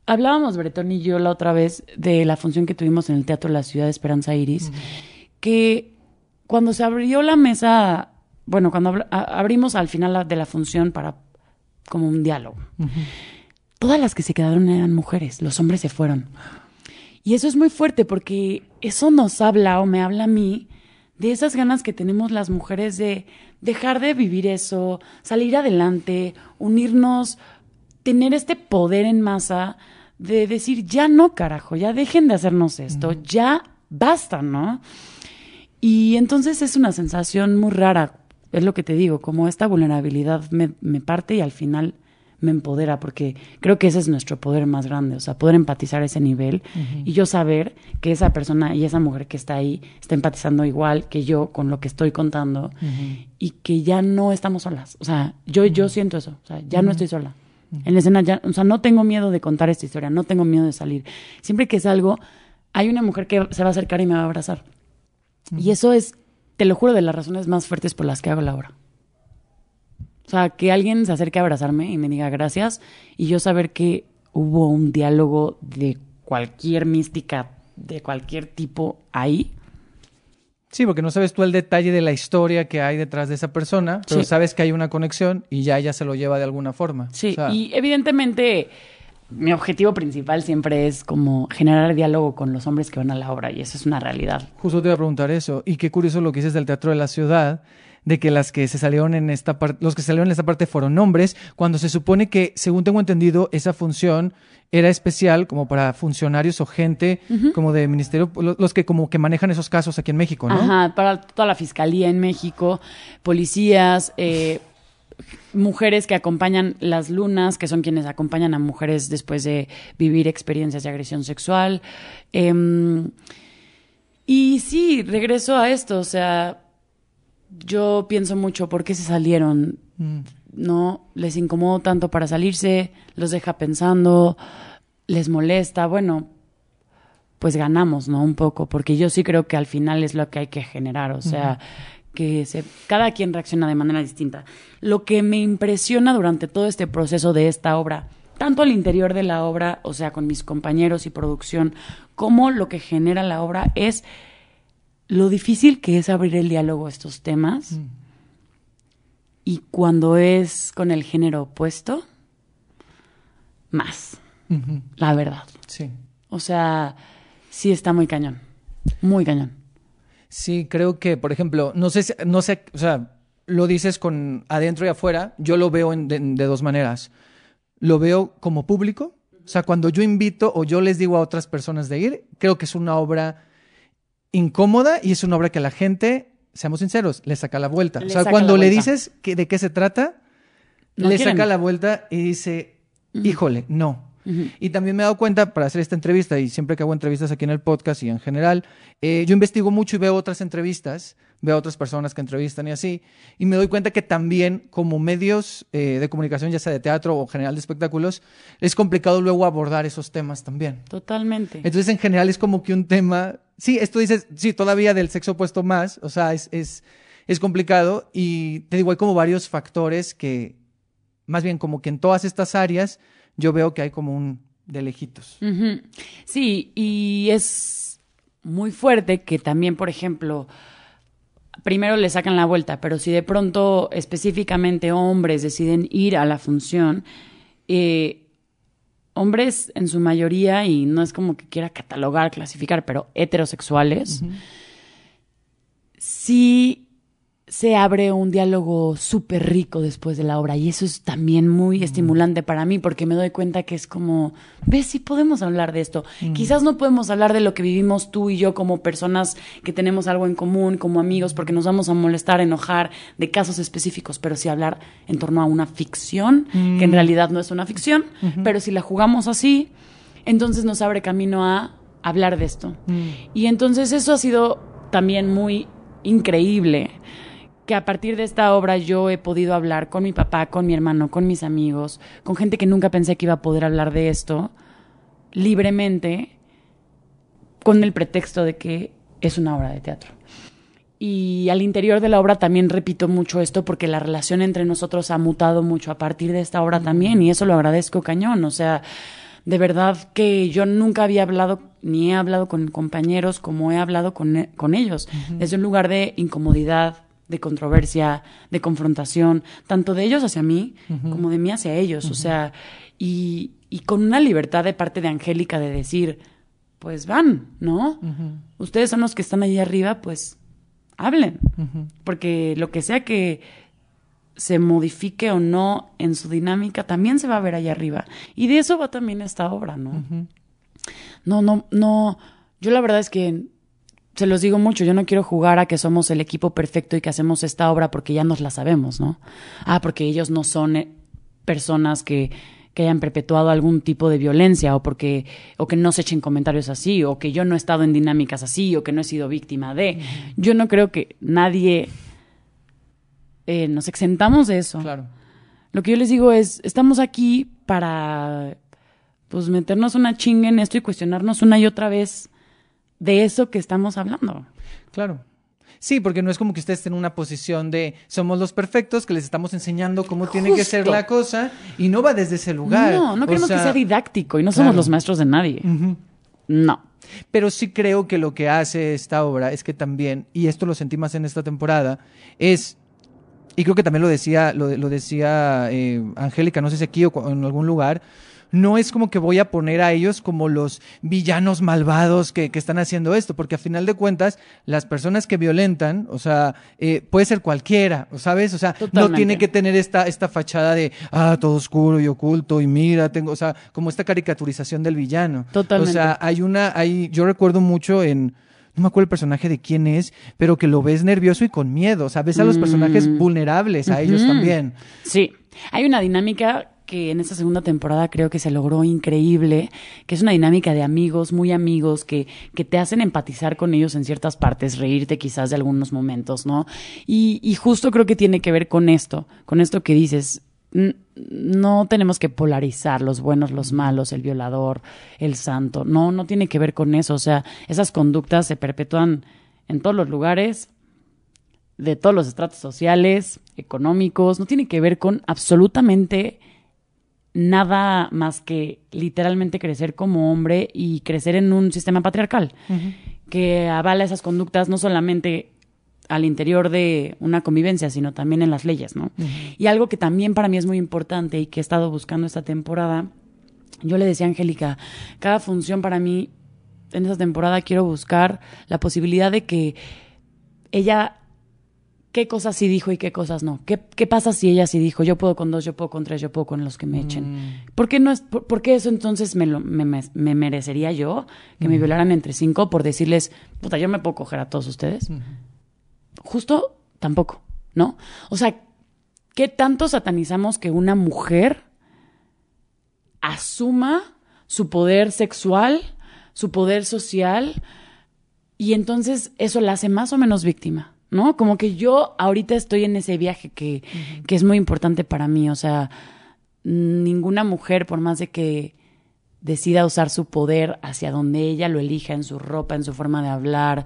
hablábamos Bretón y yo la otra vez de la función que tuvimos en el Teatro de la Ciudad de Esperanza Iris, que cuando se abrió la mesa, bueno, cuando abrimos al final la- de la función para como un diálogo, todas las que se quedaron eran mujeres, los hombres se fueron. Y eso es muy fuerte porque eso nos habla o me habla a mí de esas ganas que tenemos las mujeres de dejar de vivir eso, salir adelante, unirnos, tener este poder en masa de decir, ya no, carajo, ya dejen de hacernos esto, ya basta, ¿no? Y entonces es una sensación muy rara, es lo que te digo, como esta vulnerabilidad me, me parte y al final me empodera, porque creo que ese es nuestro poder más grande, o sea, poder empatizar a ese nivel y yo saber que esa persona y esa mujer que está ahí está empatizando igual que yo con lo que estoy contando y que ya no estamos solas, o sea, yo, yo siento eso, o sea, ya no estoy sola. En la escena ya, o sea, no tengo miedo de contar esta historia, no tengo miedo de salir. Siempre que salgo, hay una mujer que se va a acercar y me va a abrazar. Y eso es, te lo juro, de las razones más fuertes por las que hago la obra. O sea, que alguien se acerque a abrazarme y me diga gracias y yo saber que hubo un diálogo de cualquier mística, de cualquier tipo ahí. Sí, porque no sabes tú el detalle de la historia que hay detrás de esa persona, pero Sí. sabes que hay una conexión y ya ella se lo lleva de alguna forma. Sí, O sea, y evidentemente mi objetivo principal siempre es como generar diálogo con los hombres que van a la obra y eso es una realidad. Justo te iba a preguntar eso. Y qué curioso lo que dices del Teatro de la Ciudad, de que las que se salieron en esta parte, los que salieron en esta parte fueron hombres, cuando se supone que, según tengo entendido, esa función era especial como para funcionarios o gente como de ministerio, lo- los que como que manejan esos casos aquí en México, ¿no? Ajá, para toda la fiscalía en México, policías, eh, mujeres que acompañan las lunas, que son quienes acompañan a mujeres después de vivir experiencias de agresión sexual. Em, y sí, regreso a esto, o sea, yo pienso mucho por qué se salieron, Mm. ¿no? Les incomodó tanto para salirse, los deja pensando, les molesta, bueno, pues ganamos, ¿no? Un poco, porque yo sí creo que al final es lo que hay que generar, o sea, que se, cada quien reacciona de manera distinta. Lo que me impresiona durante todo este proceso de esta obra, tanto al interior de la obra, o sea, con mis compañeros y producción, como lo que genera la obra es lo difícil que es abrir el diálogo a estos temas y cuando es con el género opuesto, más, la verdad. Sí. O sea, sí está muy cañón. Muy cañón. Sí, creo que, por ejemplo, no sé, si- no sé, o sea, lo dices con adentro y afuera, yo lo veo en- de, de dos maneras. Lo veo como público, o sea, cuando yo invito o yo les digo a otras personas de ir, creo que es una obra incómoda y es una obra que a la gente, seamos sinceros, le saca la vuelta. Le o sea, cuando le dices que, de qué se trata, No le quieren. saca la vuelta y dice, híjole, no. Y también me he dado cuenta para hacer esta entrevista, y siempre que hago entrevistas aquí en el podcast y en general, eh, yo investigo mucho y veo otras entrevistas, veo a otras personas que entrevistan y así, y me doy cuenta que también como medios eh, de comunicación, ya sea de teatro o general de espectáculos, es complicado luego abordar esos temas también. Totalmente. Entonces, en general es como que un tema, sí, esto dices, sí, todavía del sexo opuesto más, o sea, es, es, es complicado y te digo, hay como varios factores que, más bien como que en todas estas áreas, yo veo que hay como un de lejitos. Sí, y es muy fuerte que también, por ejemplo, primero le sacan la vuelta, pero si de pronto específicamente hombres deciden ir a la función, eh, hombres en su mayoría, y no es como que quiera catalogar, clasificar, pero heterosexuales, sí se abre un diálogo súper rico después de la obra y eso es también muy estimulante para mí porque me doy cuenta que es como, ves, sí podemos hablar de esto. Quizás no podemos hablar de lo que vivimos tú y yo como personas que tenemos algo en común, como amigos, porque nos vamos a molestar, enojar de casos específicos, pero sí hablar en torno a una ficción, que en realidad no es una ficción, pero si la jugamos así, entonces nos abre camino a hablar de esto. Y entonces eso ha sido también muy increíble que a partir de esta obra yo he podido hablar con mi papá, con mi hermano, con mis amigos, con gente que nunca pensé que iba a poder hablar de esto libremente con el pretexto de que es una obra de teatro. Y al interior de la obra también repito mucho esto porque la relación entre nosotros ha mutado mucho a partir de esta obra también y eso lo agradezco cañón. O sea, de verdad que yo nunca había hablado ni he hablado con compañeros como he hablado con, con ellos. Desde un lugar de incomodidad, de controversia, de confrontación, tanto de ellos hacia mí como de mí hacia ellos. O sea, y, y con una libertad de parte de Angélica de decir, pues van, ¿no? Ustedes son los que están allí arriba, pues hablen. Porque lo que sea que se modifique o no en su dinámica, también se va a ver allá arriba. Y de eso va también esta obra, ¿no? No, no, no. Yo la verdad es que se los digo mucho, yo no quiero jugar a que somos el equipo perfecto y que hacemos esta obra porque ya nos la sabemos, ¿no? Ah, porque ellos no son eh, personas que, que hayan perpetuado algún tipo de violencia o porque o que no se echen comentarios así o que yo no he estado en dinámicas así o que no he sido víctima de. Yo no creo que nadie eh, nos exentamos de eso. Claro. Lo que yo les digo es, estamos aquí para pues meternos una chinga en esto y cuestionarnos una y otra vez de eso que estamos hablando. Claro. Sí, porque no es como que ustedes estén en una posición de somos los perfectos, que les estamos enseñando cómo tiene que ser la cosa, y no va desde ese lugar. No, no O queremos sea, que sea didáctico y no somos los maestros de nadie. No. Pero sí creo que lo que hace esta obra es que también, y esto lo sentí más en esta temporada, es y creo que también lo decía, lo, lo decía eh, Angélica, no sé si aquí o en algún lugar, no es como que voy a poner a ellos como los villanos malvados que, que están haciendo esto, porque a final de cuentas, las personas que violentan, o sea, eh, puede ser cualquiera, ¿sabes? O sea, no tiene que tener esta, esta fachada de, ah, todo oscuro y oculto y mira, tengo, o sea, como esta caricaturización del villano. Totalmente. O sea, hay una, hay, yo recuerdo mucho en, no me acuerdo el personaje de quién es, pero que lo ves nervioso y con miedo, o sea, ves a los personajes Mm. vulnerables, a ellos también. Sí, hay una dinámica que en esta segunda temporada creo que se logró increíble, que es una dinámica de amigos, muy amigos, que, que te hacen empatizar con ellos en ciertas partes, reírte quizás de algunos momentos, ¿no? Y, y justo creo que tiene que ver con esto, con esto que dices. No tenemos que polarizar los buenos, los malos, el violador, el santo. No, no tiene que ver con eso. O sea, esas conductas se perpetúan en todos los lugares, de todos los estratos sociales, económicos, no tiene que ver con absolutamente nada más que literalmente crecer como hombre y crecer en un sistema patriarcal que avala esas conductas no solamente al interior de una convivencia, sino también en las leyes, ¿no? Y algo que también para mí es muy importante y que he estado buscando esta temporada, yo le decía a Angélica, cada función para mí en esta temporada quiero buscar la posibilidad de que ella qué cosas sí dijo y qué cosas no. ¿Qué, qué pasa si ella sí dijo, yo puedo con dos, yo puedo con tres, yo puedo con los que me echen? ¿Por qué, no es, por, por qué eso entonces me, lo, me, me- me merecería yo que me violaran entre cinco por decirles, puta, yo me puedo coger a todos ustedes? Justo tampoco, ¿no? O sea, ¿qué tanto satanizamos que una mujer asuma su poder sexual, su poder social, y entonces eso la hace más o menos víctima, ¿no? Como que yo ahorita estoy en ese viaje que, que es muy importante para mí, o sea, ninguna mujer, por más de que decida usar su poder hacia donde ella lo elija, en su ropa, en su forma de hablar,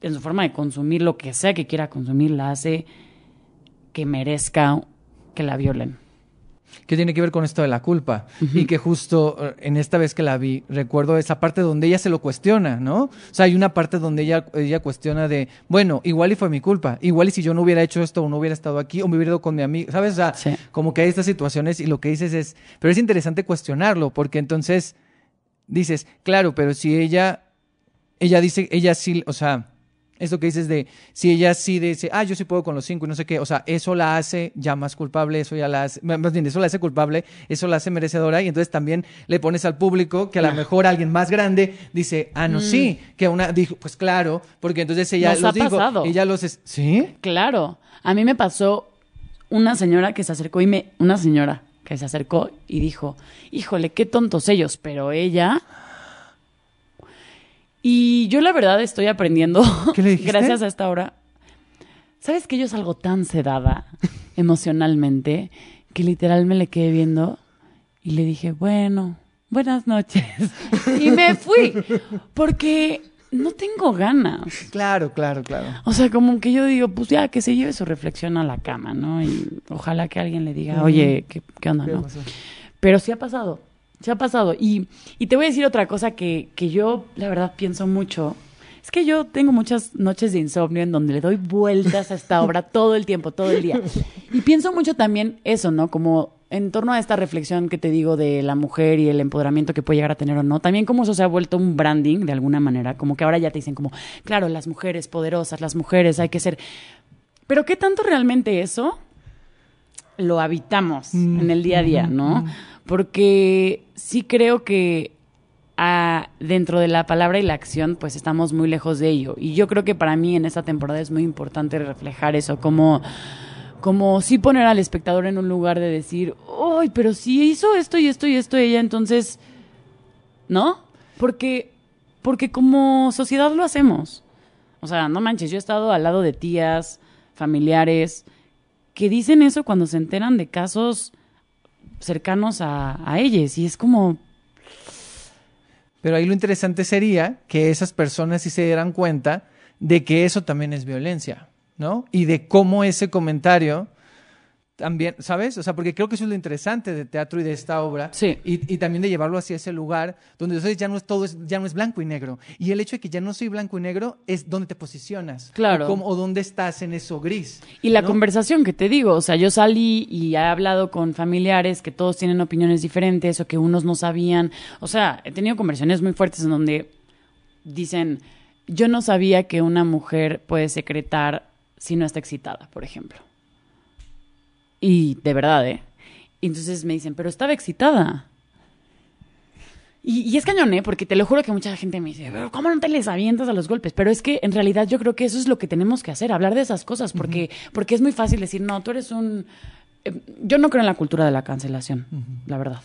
en su forma de consumir lo que sea que quiera consumir, la hace que merezca que la violen. Que tiene que ver con esto de la culpa. Y que justo eh, en esta vez que la vi, recuerdo esa parte donde ella se lo cuestiona, ¿no? O sea, hay una parte donde ella, ella cuestiona de, bueno, igual y fue mi culpa, igual y si yo no hubiera hecho esto o no hubiera estado aquí o me hubiera ido con mi amigo, ¿sabes? O sea, Sí. como que hay estas situaciones y lo que dices es, pero es interesante cuestionarlo, porque entonces dices, claro, pero si ella, ella dice, ella sí, o sea, esto que dices de, si ella sí dice, ah, yo sí puedo con los cinco y no sé qué, o sea, eso la hace ya más culpable, eso ya la hace, más bien, eso la hace culpable, eso la hace merecedora y entonces también le pones al público que a lo mejor alguien más grande dice, ah, no, sí, que una dijo, pues claro, porque entonces ella Nos los ha dijo, pasado. ella los, es- ¿sí? Claro, a mí me pasó una señora que se acercó y me, una señora que se acercó y dijo, híjole, qué tontos ellos, pero ella... Y yo la verdad estoy aprendiendo, ¿Qué le dijiste? gracias a esta hora. ¿Sabes que yo salgo tan sedada emocionalmente que literal me le quedé viendo y le dije, bueno, buenas noches. y me fui, porque no tengo ganas. Claro, claro, claro. O sea, como que yo digo, pues ya que se lleve su reflexión a la cama, ¿no? Y ojalá que alguien le diga, oye, ¿qué, qué onda, no? Pero sí ha pasado, sí ha pasado. Y, y te voy a decir otra cosa que, que yo, la verdad, pienso mucho. Es que yo tengo muchas noches de insomnio en donde le doy vueltas a esta obra todo el tiempo, todo el día. Y pienso mucho también eso, ¿no? Como en torno a esta reflexión que te digo de la mujer y el empoderamiento que puede llegar a tener o no, también como eso se ha vuelto un branding de alguna manera, como que ahora ya te dicen como, claro, las mujeres poderosas, las mujeres hay que ser... Pero ¿qué tanto realmente eso lo habitamos en el día a día, no? Porque sí creo que ah, dentro de la palabra y la acción, pues estamos muy lejos de ello. Y yo creo que para mí en esta temporada es muy importante reflejar eso, como, como sí poner al espectador en un lugar de decir, ¡ay, pero si hizo esto y esto y esto ella, entonces, ¿no? Porque, porque como sociedad lo hacemos. O sea, no manches, yo he estado al lado de tías, familiares, que dicen eso cuando se enteran de casos cercanos a, a ellos. Y es como, Pero ahí lo interesante sería que esas personas sí se dieran cuenta de que eso también es violencia, ¿no? Y de cómo ese comentario también, ¿sabes? O sea, porque creo que eso es lo interesante de teatro y de esta obra. Sí. Y, y también de llevarlo hacia ese lugar donde entonces ya no es todo, ya no es blanco y negro. Y el hecho de que ya no soy blanco y negro es donde te posicionas. Claro. O, cómo- o dónde estás en eso gris. Y la ¿no? conversación que te digo, o sea, yo salí y he hablado con familiares que todos tienen opiniones diferentes o que unos no sabían. O sea, he tenido conversaciones muy fuertes en donde dicen, yo no sabía que una mujer puede secretar si no está excitada, por ejemplo. Y de verdad, ¿eh? Y entonces me dicen, pero estaba excitada. Y, y es cañón, ¿eh? Porque te lo juro que mucha gente me dice, pero ¿cómo no te les avientas a los golpes? Pero es que en realidad yo creo que eso es lo que tenemos que hacer, hablar de esas cosas, porque, porque es muy fácil decir, no, tú eres un... eh, Yo no creo en la cultura de la cancelación, la verdad.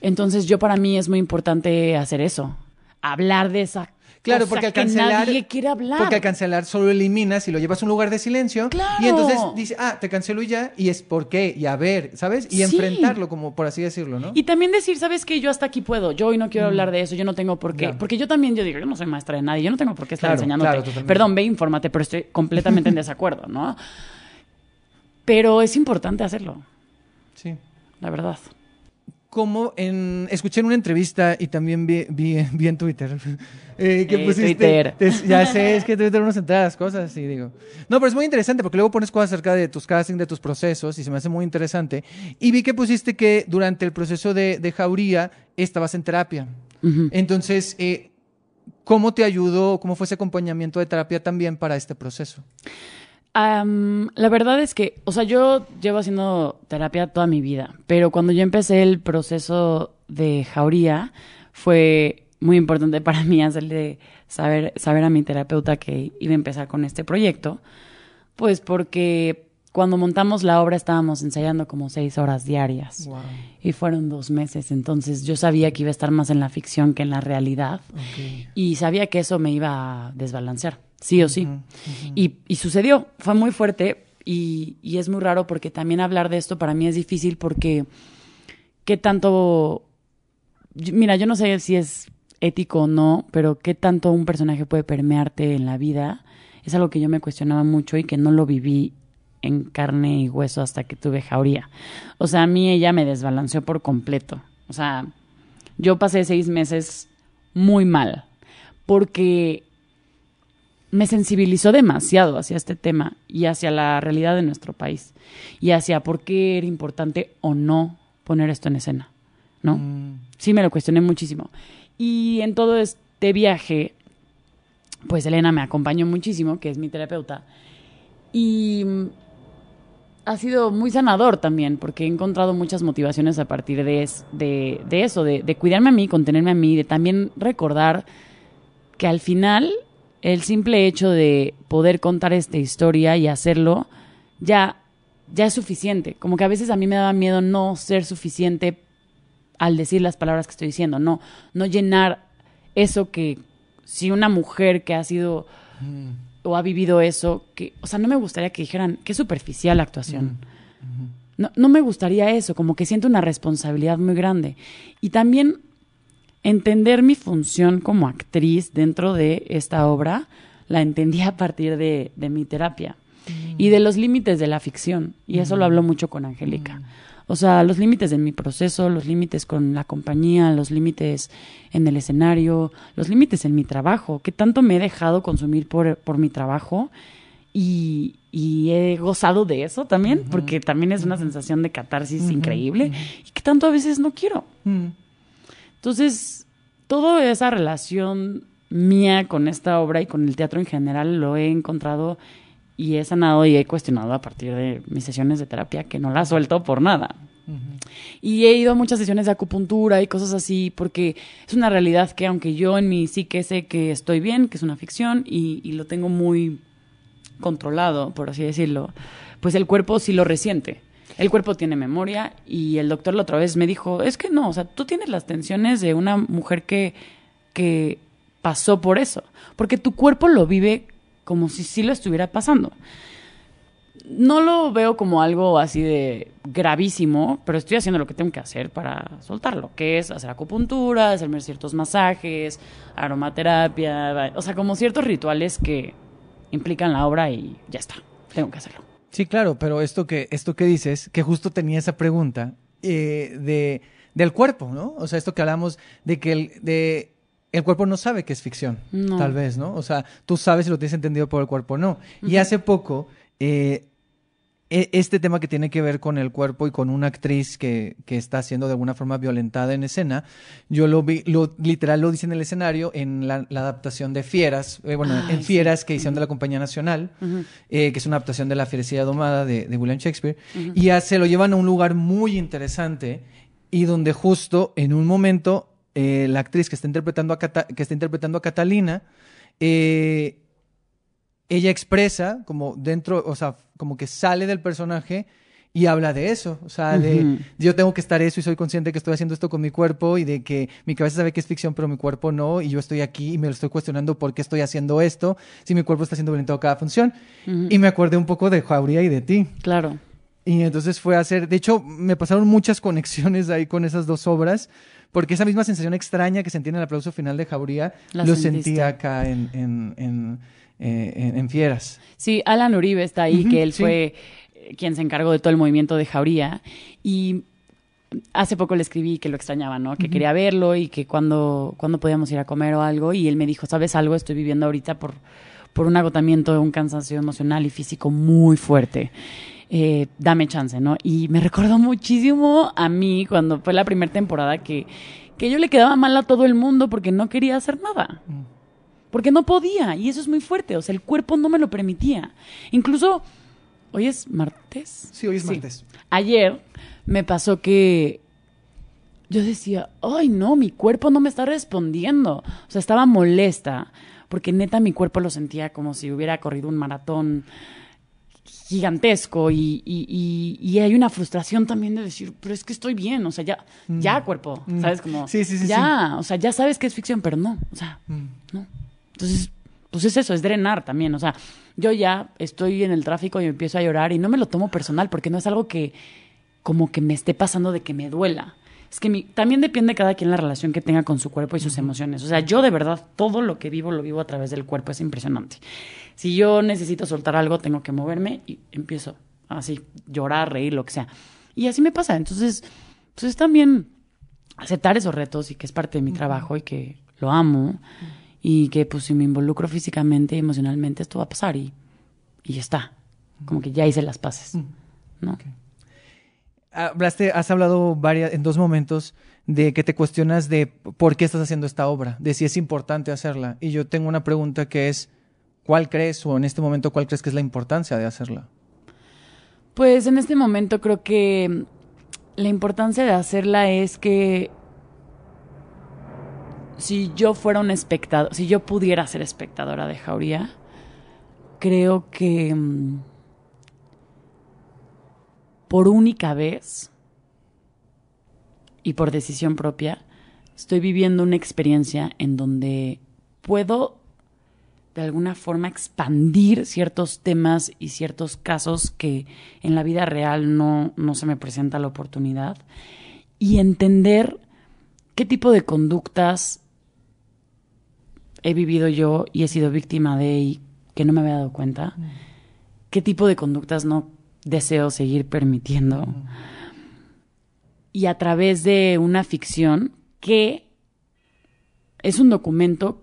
Entonces yo para mí es muy importante hacer eso, hablar de esa Claro, cosa porque al que cancelar. nadie quiere hablar. Porque al cancelar solo eliminas y lo llevas a un lugar de silencio. Claro. Y entonces dice, ah, te cancelo y ya. Y es por qué. Y a ver, ¿sabes? Y Sí. enfrentarlo, como por así decirlo, ¿no? Y también decir, ¿sabes qué? Yo hasta aquí puedo. Yo hoy no quiero hablar de eso. Yo no tengo por qué. Mm. Porque yo también, yo digo, yo no soy maestra de nadie. Yo no tengo por qué estar Claro, enseñándote. claro. Perdón, ve, infórmate, pero estoy completamente en desacuerdo, ¿no? Pero es importante hacerlo, Sí. la verdad. Como en. Escuché en una entrevista y también vi, vi, vi en Twitter. eh, que pusiste. Twitter. te- ya sé, es que Twitter uno se entera de las cosas y digo. No, pero es muy interesante porque luego pones cosas acerca de tus castings, de tus procesos y se me hace muy interesante. Y vi que pusiste que durante el proceso de, de Jauría estabas en terapia. Entonces, eh, ¿cómo te ayudó, cómo fue ese acompañamiento de terapia también para este proceso? Am, la verdad es que, o sea, yo llevo haciendo terapia toda mi vida, pero cuando yo empecé el proceso de jauría, fue muy importante para mí hacerle saber, saber a mi terapeuta que iba a empezar con este proyecto, pues porque cuando montamos la obra estábamos ensayando como seis horas diarias. Wow. y fueron dos meses, entonces yo sabía que iba a estar más en la ficción que en la realidad. Y sabía que eso me iba a desbalancear, sí o sí. Y, y sucedió, fue muy fuerte y, y es muy raro porque también hablar de esto para mí es difícil porque qué tanto, mira, yo no sé si es ético o no, pero qué tanto un personaje puede permearte en la vida es algo que yo me cuestionaba mucho y que no lo viví en carne y hueso hasta que tuve jauría. O sea, a mí ella me desbalanceó por completo. O sea, yo pasé seis meses muy mal porque me sensibilizó demasiado hacia este tema y hacia la realidad de nuestro país y hacia por qué era importante o no poner esto en escena, ¿no? Mm, Sí, me lo cuestioné muchísimo. Y en todo este viaje, pues Elena me acompañó muchísimo, que es mi terapeuta, y ha sido muy sanador también, porque he encontrado muchas motivaciones a partir de, es- de, de eso, de, de cuidarme a mí, contenerme a mí, de también recordar que al final el simple hecho de poder contar esta historia y hacerlo ya, ya es suficiente. Como que a veces a mí me daba miedo no ser suficiente al decir las palabras que estoy diciendo, no, no llenar eso que si una mujer que ha sido o ha vivido eso, que, o sea, no me gustaría que dijeran, qué superficial la actuación. No, no me gustaría eso, como que siento una responsabilidad muy grande. Y también entender mi función como actriz dentro de esta obra, la entendí a partir de, de mi terapia y de los límites de la ficción. Y eso lo hablo mucho con Angélica. O sea, los límites de mi proceso, los límites con la compañía, los límites en el escenario, los límites en mi trabajo, que tanto me he dejado consumir por, por mi trabajo y, y he gozado de eso también, porque también es una sensación de catarsis increíble y que tanto a veces no quiero. Entonces, toda esa relación mía con esta obra y con el teatro en general lo he encontrado y he sanado y he cuestionado a partir de mis sesiones de terapia que no la suelto por nada. Y he ido a muchas sesiones de acupuntura y cosas así porque es una realidad que aunque yo en mi psique sé que estoy bien, que es una ficción y, y lo tengo muy controlado, por así decirlo, pues el cuerpo sí lo resiente. El cuerpo tiene memoria y el doctor la otra vez me dijo, es que no, o sea, tú tienes las tensiones de una mujer que, que pasó por eso, porque tu cuerpo lo vive como si sí lo estuviera pasando. No lo veo como algo así de gravísimo, pero estoy haciendo lo que tengo que hacer para soltarlo, que es hacer acupuntura, hacerme ciertos masajes, aromaterapia, o sea, como ciertos rituales que implican la obra y ya está, tengo que hacerlo. Sí, claro, pero esto que, esto que dices, que justo tenía esa pregunta eh, de, del cuerpo, ¿no? O sea, esto que hablamos de que el, de, el cuerpo no sabe que es ficción, No. tal vez, ¿no? O sea, tú sabes si lo tienes entendido por el cuerpo no. Y hace poco, eh, este tema que tiene que ver con el cuerpo y con una actriz que, que está siendo de alguna forma violentada en escena, yo lo vi, lo, literal lo dice en el escenario en la, la adaptación de Fieras, eh, bueno, Ay, en Fieras que hicieron de la Compañía Nacional, eh, que es una adaptación de La Fierecilla Domada de, de William Shakespeare, y se lo llevan a un lugar muy interesante y donde justo en un momento eh, la actriz que está interpretando a, Cata- que está interpretando a Catalina, eh, ella expresa como dentro, o sea, como que sale del personaje y habla de eso, o sea, de yo tengo que estar eso y soy consciente que estoy haciendo esto con mi cuerpo y de que mi cabeza sabe que es ficción, pero mi cuerpo no, y yo estoy aquí y me lo estoy cuestionando por qué estoy haciendo esto, si mi cuerpo está siendo violentado cada función. Y me acordé un poco de Jauría y de ti. Claro. Y entonces fue a hacer, de hecho, me pasaron muchas conexiones ahí con esas dos obras, porque esa misma sensación extraña que sentí en el aplauso final de Jauría, La lo sentí acá en, en, en, eh, en- en Fieras. Sí, Alan Uribe está ahí, que él sí. fue eh, quien se encargó de todo el movimiento de Jauría. Y hace poco le escribí que lo extrañaba, ¿no? Que quería verlo y que cuando, cuando podíamos ir a comer o algo. Y él me dijo, ¿sabes algo? Estoy viviendo ahorita por, por un agotamiento, un cansancio emocional y físico muy fuerte. Eh, dame chance, ¿no? Y me recordó muchísimo a mí cuando fue la primera temporada que, que yo le quedaba mal a todo el mundo porque no quería hacer nada porque no podía y eso es muy fuerte, o sea, el cuerpo no me lo permitía. Incluso, hoy es martes. Sí, hoy es martes. Ayer me pasó que yo decía, ay no, mi cuerpo no me está respondiendo. O sea, estaba molesta porque neta mi cuerpo lo sentía como si hubiera corrido un maratón gigantesco y, y, y- y hay una frustración también de decir, pero es que estoy bien, o sea, ya, ya cuerpo, Mm. ¿sabes? Como, Sí, sí, sí, ya, o sea, ya sabes que es ficción, pero no, o sea, Mm. no. Entonces, pues es eso, es drenar también. O sea, yo ya estoy en el tráfico y empiezo a llorar y no me lo tomo personal porque no es algo que como que me esté pasando de que me duela. Es que mi, también depende cada quien la relación que tenga con su cuerpo y sus emociones. O sea, yo de verdad todo lo que vivo lo vivo a través del cuerpo, es impresionante. Si yo necesito soltar algo, tengo que moverme y empiezo así, llorar, reír, lo que sea. Y así me pasa. Entonces, pues es también aceptar esos retos y que es parte de mi trabajo y que lo amo y que pues si me involucro físicamente y emocionalmente esto va a pasar y, y ya está. Como que ya hice las paces. ¿no? Hablaste, has hablado varias, en dos momentos de que te cuestionas de por qué estás haciendo esta obra, de si es importante hacerla. Y yo tengo una pregunta que es, ¿cuál crees o en este momento cuál crees que es la importancia de hacerla? Pues en este momento creo que la importancia de hacerla es que si yo fuera un espectador, si yo pudiera ser espectadora de Jauría, creo que mm, por única vez y por decisión propia, estoy viviendo una experiencia en donde puedo de alguna forma expandir ciertos temas y ciertos casos que en la vida real no, no se me presenta la oportunidad y entender qué tipo de conductas he vivido yo y he sido víctima de y que no me había dado cuenta, qué tipo de conductas no deseo seguir permitiendo y a través de una ficción que es un documento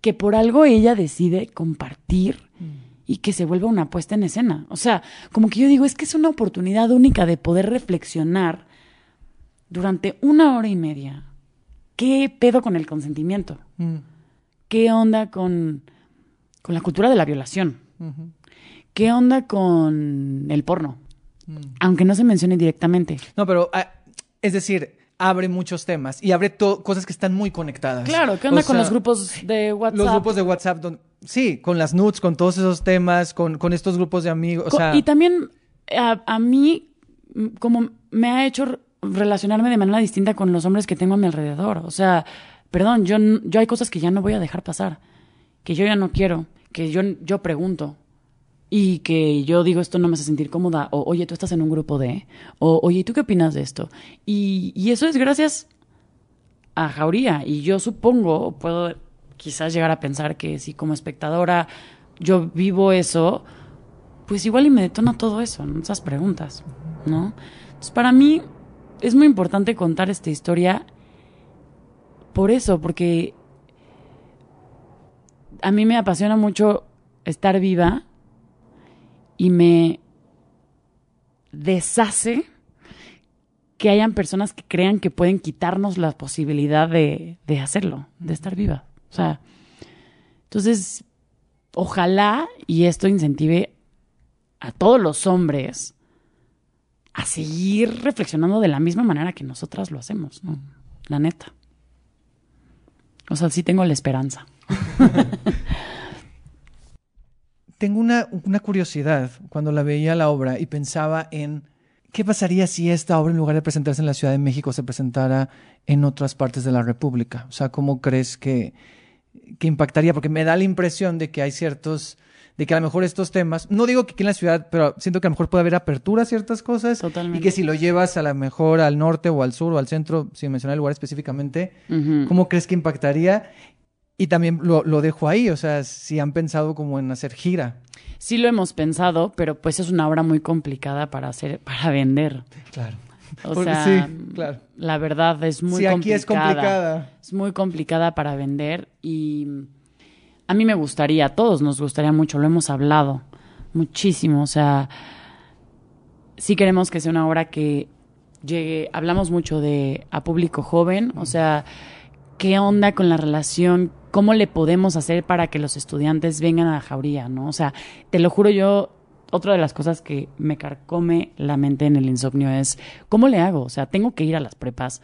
que por algo ella decide compartir y que se vuelva una puesta en escena. O sea, como que yo digo, es que es una oportunidad única de poder reflexionar durante una hora y media. ¿Qué pedo con el consentimiento? Mm, ¿Qué onda con, con la cultura de la violación? ¿Qué onda con el porno? Aunque no se mencione directamente. No, pero ah, es decir, abre muchos temas y abre cosas que están muy conectadas. Claro, ¿qué onda O con los grupos de WhatsApp? Los grupos de WhatsApp, don- sí, con las nudes, con todos esos temas, con, con estos grupos de amigos. O Co- sea, y también a, a mí, como me ha hecho relacionarme de manera distinta con los hombres que tengo a mi alrededor. O sea, perdón, yo, yo hay cosas que ya no voy a dejar pasar, que yo ya no quiero, que yo, yo pregunto. Y que yo digo, esto no me hace sentir cómoda, o oye, tú estás en un grupo de, o oye, ¿tú qué opinas de esto? Y, y eso es gracias a Jauría. Y yo supongo, puedo quizás llegar a pensar que si como espectadora yo vivo eso, pues igual y me detona todo eso, esas preguntas, ¿no? Entonces, para mí es muy importante contar esta historia por eso, porque a mí me apasiona mucho estar viva y me deshace que hayan personas que crean que pueden quitarnos la posibilidad de, de hacerlo, de estar viva. O sea, entonces, ojalá y esto incentive a todos los hombres a seguir reflexionando de la misma manera que nosotras lo hacemos. La neta. O sea, sí tengo la esperanza. Tengo una, una curiosidad cuando la veía la obra y pensaba en qué pasaría si esta obra, en lugar de presentarse en la Ciudad de México, se presentara en otras partes de la República. O sea, ¿cómo crees que, que impactaría? Porque me da la impresión de que hay ciertos, de que a lo mejor estos temas, no digo que aquí en la ciudad, pero siento que a lo mejor puede haber apertura a ciertas cosas. Totalmente. Y que si lo llevas a lo mejor al norte o al sur o al centro, sin mencionar el lugar específicamente. ¿cómo crees que impactaría? Y también lo, lo dejo ahí, o sea, si han pensado como en hacer gira. Sí lo hemos pensado, pero pues es una obra muy complicada para hacer, para vender. Claro. O Porque sea, sí, claro. la verdad es muy Sí, aquí complicada. es complicada. Es muy complicada para vender y a mí me gustaría, a todos nos gustaría mucho, lo hemos hablado muchísimo, o sea, sí queremos que sea una obra que llegue, hablamos mucho de a público joven, o sea, qué onda con la relación, cómo le podemos hacer para que los estudiantes vengan a la jauría, ¿no? O sea, te lo juro yo, otra de las cosas que me carcome la mente en el insomnio es, ¿cómo le hago? O sea, tengo que ir a las prepas.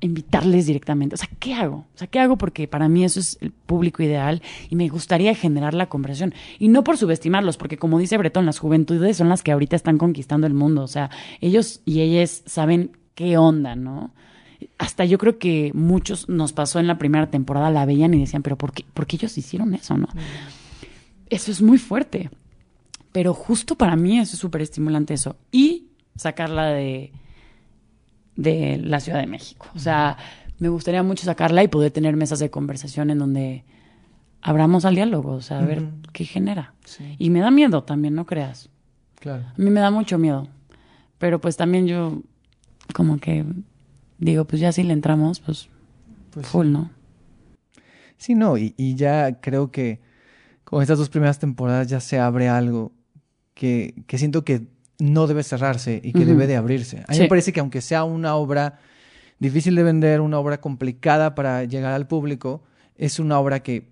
Invitarles directamente. O sea, ¿qué hago? O sea, ¿qué hago? Porque para mí eso es el público ideal y me gustaría generar la conversación. Y no por subestimarlos, porque como dice Bretón, las juventudes son las que ahorita están conquistando el mundo. O sea, ellos y ellas saben qué onda, ¿no? Hasta yo creo que muchos nos pasó en la primera temporada, la veían y decían, pero ¿por qué, por qué ellos hicieron eso, no? Eso es muy fuerte. Pero justo para mí eso es súper estimulante eso. Y sacarla de, de la Ciudad de México. O sea, me gustaría mucho sacarla y poder tener mesas de conversación en donde abramos al diálogo, o sea, a ver qué genera. Sí, Y me da miedo también, no creas. claro. A mí me da mucho miedo. Pero pues también yo como que digo, pues ya si le entramos, pues Pues, full, ¿no? Sí, no, y, y ya creo que con estas dos primeras temporadas ya se abre algo que, que siento que no debe cerrarse y que debe de abrirse. A mí Sí. me parece que aunque sea una obra difícil de vender, una obra complicada para llegar al público, es una obra que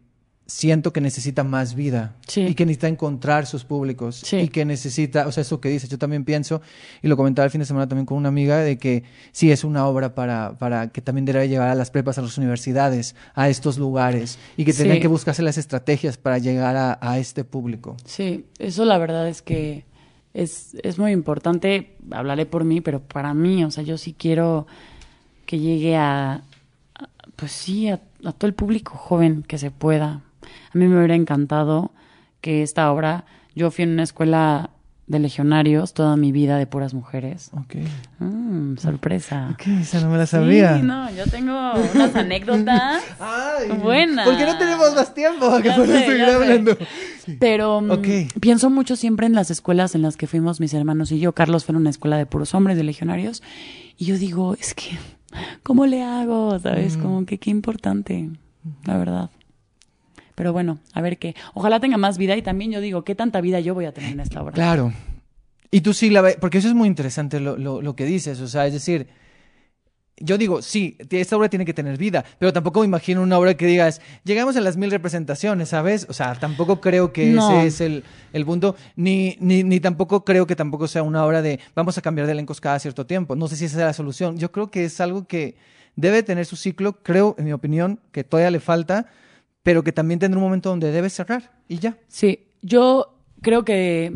siento que necesita más vida Sí. y que necesita encontrar sus públicos Sí. y que necesita, o sea, eso que dices, yo también pienso, y lo comentaba el fin de semana también con una amiga, de que sí es una obra para, para que también debe llegar a las prepas, a las universidades, a estos lugares, y que Sí. tienen que buscarse las estrategias para llegar a, a este público. Sí, eso la verdad es que es, es muy importante, hablaré por mí, pero para mí, o sea, yo sí quiero que llegue a, pues sí, a, a todo el público joven que se pueda. A mí me hubiera encantado que esta obra, yo fui en una escuela de legionarios toda mi vida de puras mujeres. Ok, Mm, sorpresa. ok, esa no me la sabía. Sí, no, yo tengo unas anécdotas. Ay, Buena. ¿Por qué no tenemos más tiempo? Que Ya sé, sé. hablando. Pero mm, pienso mucho siempre en las escuelas en las que fuimos mis hermanos y yo. Carlos fue en una escuela de puros hombres, de legionarios. Y yo digo, es que, ¿cómo le hago? ¿Sabes? Mm. Como que qué importante, la verdad. Pero bueno, a ver qué. Ojalá tenga más vida y también yo digo, ¿qué tanta vida yo voy a tener en esta obra? Claro. Y tú sí la ves, porque eso es muy interesante lo, lo, lo que dices, o sea, es decir, yo digo, sí, esta obra tiene que tener vida, pero tampoco me imagino una obra que digas, llegamos a las mil representaciones, ¿sabes? O sea, tampoco creo que No. ese es el, el punto, ni, ni, ni tampoco creo que tampoco sea una obra de vamos a cambiar de elencos cada cierto tiempo. No sé si esa es la solución. Yo creo que es algo que debe tener su ciclo, creo, en mi opinión, que todavía le falta, pero que también tendrá un momento donde debe cerrar y ya. Sí, yo creo que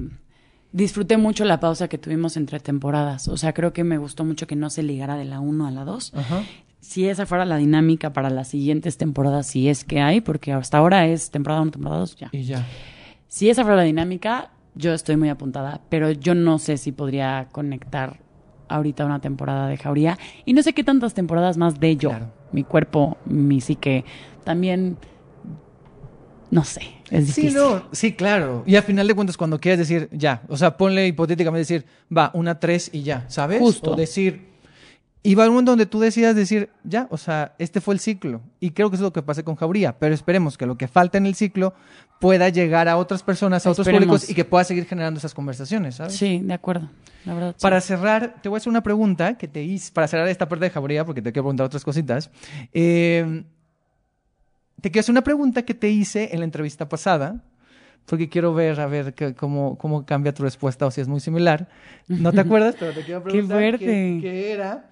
disfruté mucho la pausa que tuvimos entre temporadas. O sea, creo que me gustó mucho que no se ligara de la 1 a la 2. Ajá. si esa fuera la dinámica para las siguientes temporadas, si es que hay, porque hasta ahora es temporada 1, temporada 2, ya. Y ya. Si esa fuera la dinámica, yo estoy muy apuntada, pero yo no sé si podría conectar ahorita una temporada de Jauría y no sé qué tantas temporadas más de yo, Claro. mi cuerpo, mi psique. También no sé, es Sí, difícil. no, sí, claro. Y a final de cuentas, cuando quieras decir ya, o sea, ponle hipotéticamente decir, va, una tres y ya, ¿sabes? Justo. O decir, y va a un momento donde tú decidas decir, ya, o sea, este fue el ciclo. Y creo que eso es lo que pasa con Jauría, pero esperemos que lo que falta en el ciclo pueda llegar a otras personas, a otros Esperemos. públicos y que pueda seguir generando esas conversaciones, ¿sabes? Sí, de acuerdo. La verdad. sí. Para cerrar, te voy a hacer una pregunta que te hice, para cerrar esta parte de Jauría, porque te quiero preguntar otras cositas. Eh, te quiero hacer una pregunta que te hice en la entrevista pasada, porque quiero ver, a ver qué- cómo, cómo cambia tu respuesta o si es muy similar. No te acuerdas, pero te quiero Qué preguntar. fuerte. ¿Qué, qué era?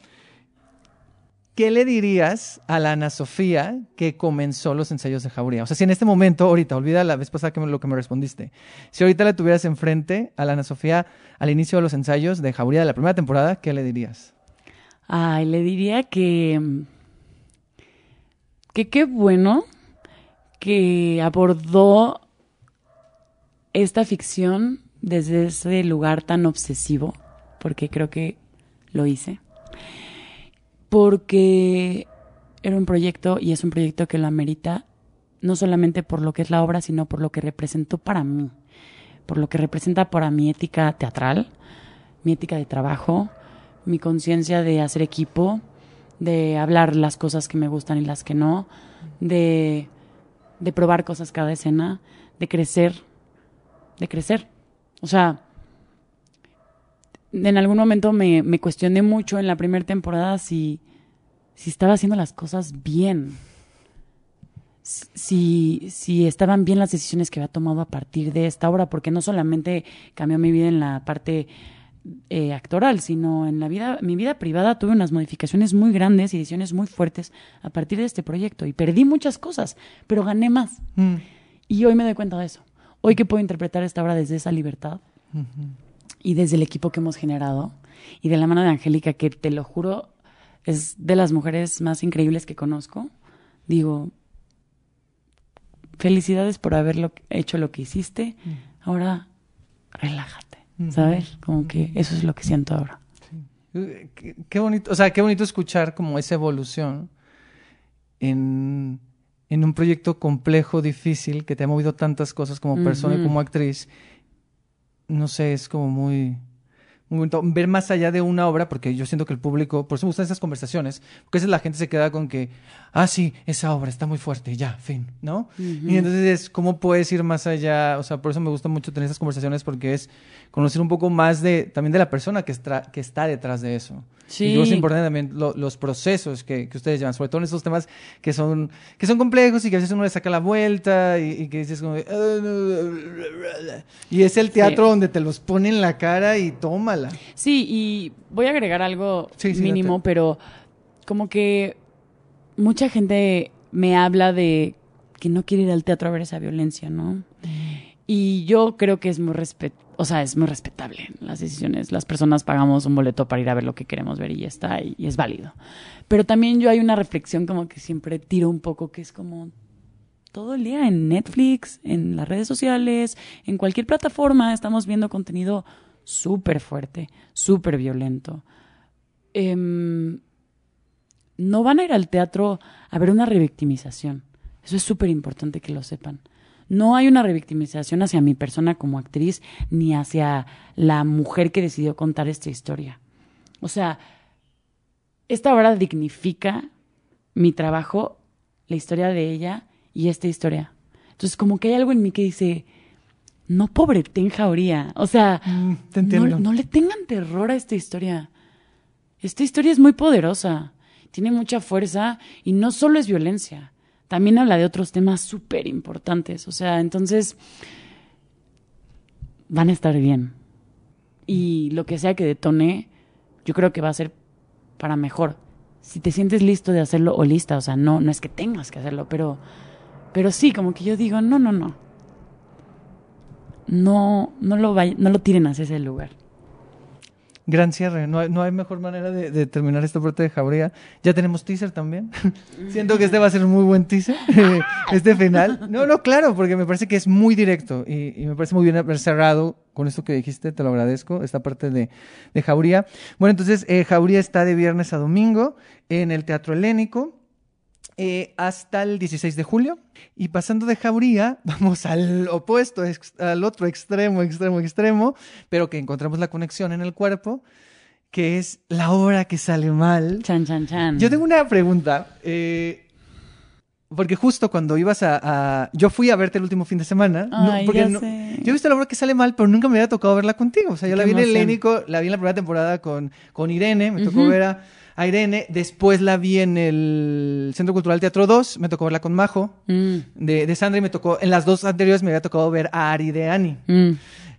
¿Qué le dirías a la Ana Sofía que comenzó los ensayos de Jauría? O sea, si en este momento, ahorita, olvida la vez pasada que me- lo que me respondiste. Si ahorita la tuvieras enfrente a la Ana Sofía al inicio de los ensayos de Jauría de la primera temporada, ¿qué le dirías? Ay, le diría que. que qué bueno que abordó esta ficción desde ese lugar tan obsesivo, porque creo que lo hice. Porque era un proyecto y es un proyecto que lo amerita, no solamente por lo que es la obra, sino por lo que representó para mí, por lo que representa para mi ética teatral, mi ética de trabajo, mi conciencia de hacer equipo, de hablar las cosas que me gustan y las que no, de, de probar cosas cada escena, de crecer, de crecer. O sea, en algún momento me, cuestioné mucho en la primera temporada si, si estaba haciendo las cosas bien, si, si estaban bien las decisiones que había tomado a partir de esta obra, porque no solamente cambió mi vida en la parte eh, actoral, sino en la vida, mi vida privada tuve unas modificaciones muy grandes y decisiones muy fuertes a partir de este proyecto. Y perdí muchas cosas, pero gané más. Mm, Y hoy me doy cuenta de eso. Hoy que puedo interpretar esta obra desde esa libertad y desde el equipo que hemos generado y de la mano de Angélica, que te lo juro, es de las mujeres más increíbles que conozco, digo, felicidades por haber hecho lo que hiciste, ahora relájate, ¿sabes? Como que eso es lo que siento ahora. Eh, Qué, qué bonito, o sea, qué bonito escuchar como esa evolución en, en un proyecto complejo, difícil, que te ha movido tantas cosas como persona y Ujú. como actriz. No sé, es como muy, muy bonito ver más allá de una obra, porque yo siento que el público, por eso me gustan esas conversaciones, porque a veces la gente se queda con que, ah, sí, esa obra está muy fuerte, ya, fin, ¿no? Y entonces es, ¿cómo puedes ir más allá? O sea, por eso me gusta mucho tener esas conversaciones, porque es conocer un poco más de, también de la persona que, que está detrás de eso. Sí. Y luego es importante también lo- los procesos que, que ustedes llevan, sobre todo en estos temas que son, que son complejos y que a veces uno le saca la vuelta y, y que dices como... "Ah, no". Y es el teatro donde te los pone en la cara y tómala. Sí, y voy a agregar algo Sí, mínimo, date. pero como que mucha gente me habla de que no quiere ir al teatro a ver esa violencia, ¿no? Y yo creo que es muy respet o sea, es muy respetable las decisiones. Las personas pagamos un boleto para ir a ver lo que queremos ver y ya está, y, es válido. Pero también yo hay una reflexión como que siempre tiro un poco, que es como todo el día en Netflix, en las redes sociales, en cualquier plataforma, estamos viendo contenido súper fuerte, súper violento. Em, no van a ir al teatro a ver una revictimización. Eso es súper importante que lo sepan. No hay una revictimización hacia mi persona como actriz ni hacia la mujer que decidió contar esta historia. O sea, esta obra dignifica mi trabajo, la historia de ella y esta historia. Entonces, como que hay algo en mí que dice, no pobre ten jauría. O sea, Mm, te no, no le tengan terror a esta historia. Esta historia es muy poderosa, tiene mucha fuerza y no solo es violencia, también habla de otros temas súper importantes. O sea, entonces van a estar bien. Y lo que sea que detone, yo creo que va a ser para mejor. Si te sientes listo de hacerlo o lista, o sea, no, no es que tengas que hacerlo, pero, pero sí, como que yo digo, no, no, no. No, no lo, vay- no lo tiren hacia ese lugar. Gran cierre. No hay, no hay mejor manera de, terminar esta parte de Jauría. Ya tenemos teaser también. Siento que este va a ser un muy buen teaser. este final. No, no, claro, porque me parece que es muy directo y, y me parece muy bien haber cerrado con esto que dijiste. Te lo agradezco. Esta parte de, de Jauría. Bueno, entonces, eh, Jauría está de viernes a domingo en el Teatro Helénico. Eh, hasta el 16 de julio. Y pasando de Jauría, vamos al opuesto, al otro extremo, extremo, extremo, pero que encontramos la conexión en el cuerpo, que es la obra que sale mal. Chan, chan, chan. Yo tengo una pregunta. eh, porque justo cuando ibas a, a- Yo fui a verte el último fin de semana. no, Ay, porque ya no- sé. Yo he visto la obra que sale mal, pero nunca me había tocado verla contigo. O sea, yo Qué la vi en el emoción. Helénico, la vi en la primera temporada con, con Irene, me tocó Ujú. ver a, a Irene. Después la vi en el Centro Cultural Teatro 2, me tocó verla con Majo, Mm, de, de Sandra, y me tocó. En las dos anteriores me había tocado ver a Ari de Ani. mm.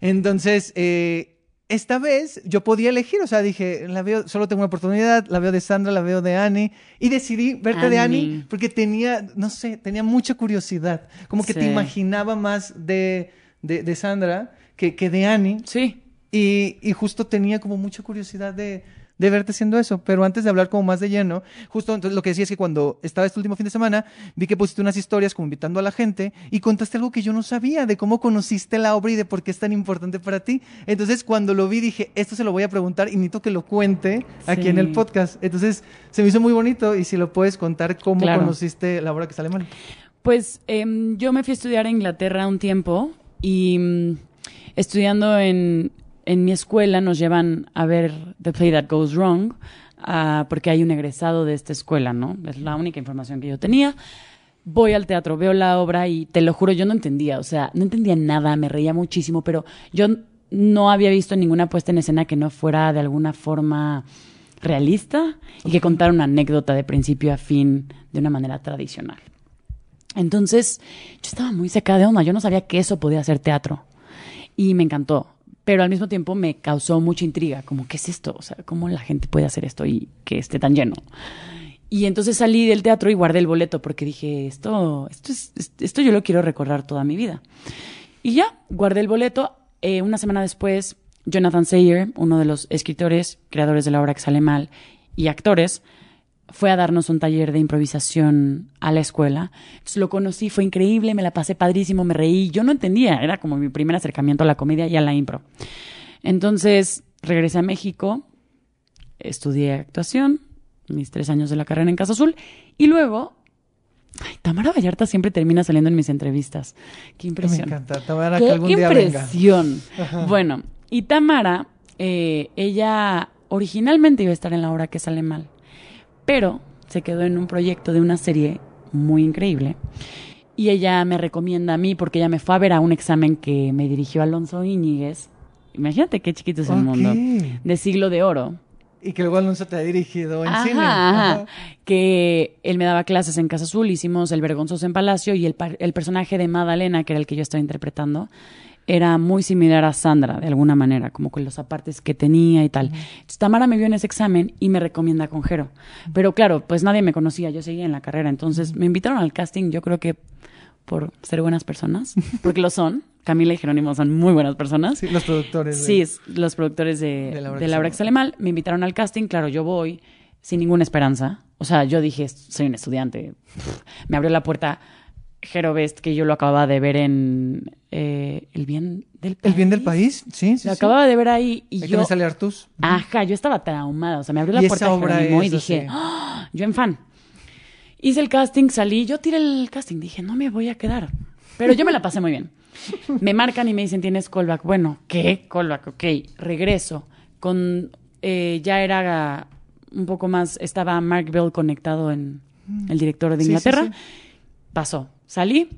Entonces, eh, esta vez yo podía elegir, o sea, dije, la veo, solo tengo una oportunidad, la veo de Sandra, la veo de Annie, y decidí verte de Annie. Porque tenía, no sé, tenía mucha curiosidad, como que te imaginaba más de, de, de Sandra que, que de Annie, Sí. y, y justo tenía como mucha curiosidad de, de verte haciendo eso. Pero antes de hablar como más de lleno, justo entonces lo que decía es que cuando estaba este último fin de semana, vi que pusiste unas historias como invitando a la gente y contaste algo que yo no sabía de cómo conociste la obra y de por qué es tan importante para ti. Entonces cuando lo vi dije, esto se lo voy a preguntar y necesito que lo cuente aquí en el podcast. Entonces se me hizo muy bonito y si lo puedes contar cómo Claro. conociste la obra que sale mal. Pues em, yo me fui a estudiar a Inglaterra un tiempo y mm, estudiando en, en mi escuela nos llevan a ver The Play That Goes Wrong ah, porque hay un egresado de esta escuela, ¿no? Es la única información que yo tenía. Voy al teatro, veo la obra y te lo juro, yo no entendía, o sea, no entendía nada, me reía muchísimo, pero yo no había visto ninguna puesta en escena que no fuera de alguna forma realista y que contara una anécdota de principio a fin de una manera tradicional. Entonces, yo estaba muy seca de onda, yo no sabía que eso podía ser teatro y me encantó, pero al mismo tiempo me causó mucha intriga, como, ¿qué es esto? O sea, ¿cómo la gente puede hacer esto y que esté tan lleno? Y entonces salí del teatro y guardé el boleto porque dije, esto, esto, es, esto yo lo quiero recordar toda mi vida. Y ya, guardé el boleto. Eh, una semana después, Jonathan Sayer, uno de los escritores, creadores de la obra que sale mal, y actores, fue a darnos un taller de improvisación a la escuela. Entonces lo conocí, fue increíble, me la pasé padrísimo, me reí. Yo no entendía, era como mi primer acercamiento a la comedia y a la impro. Entonces regresé a México, estudié actuación, mis tres años de la carrera en Casa Azul, y luego, ay, Tamara Vallarta siempre termina saliendo en mis entrevistas. Qué Me impresión. encanta. Tamara, Qué que algún día venga. impresión. Bueno, y Tamara, eh, ella originalmente iba a estar en la obra que sale mal, pero se quedó en un proyecto de una serie muy increíble. Y ella me recomienda a mí porque ella me fue a ver a un examen que me dirigió Alonso Íñiguez. Imagínate qué chiquito es el mundo. De siglo de oro. Y que luego Alonso te ha dirigido en Ajá, cine. ajá. Ajá. Que él me daba clases en Casa Azul, hicimos El Vergonzoso en Palacio y el, el personaje de Madalena, que era el que yo estaba interpretando, era muy similar a Sandra, de alguna manera, como con los apartes que tenía y tal. Entonces, Tamara me vio en ese examen y me recomienda con Jero. Pero claro, pues nadie me conocía, yo seguía en la carrera, entonces me invitaron al casting, yo creo que por ser buenas personas, porque lo son. Camila y Jerónimo son muy buenas personas. Sí, los productores. de- Sí, los productores de, De la obra de que la obra sale que sale mal me invitaron al casting. Claro, yo voy sin ninguna esperanza. O sea, yo dije, soy un estudiante. Me abrió la puerta Jero Best, que yo lo acababa de ver en eh, El Bien del País. ¿El bien del país? Sí, sí. Lo sí. acababa de ver ahí y Ahí yo... sale Artus. Ajá, yo estaba traumada. O sea, me abrió la puerta obra Jerónimo y dije, así. "Ah", yo en fan. Hice el casting, salí, yo tiré el casting, dije, no me voy a quedar. Pero yo me la pasé muy bien. Me marcan y me dicen, tienes callback. Bueno, ¿qué? Callback, ok. Regreso. Con, eh, ya era un poco más, estaba Mark Bell conectado en el director de Sí, sí, Inglaterra. sí. Pasó. Salí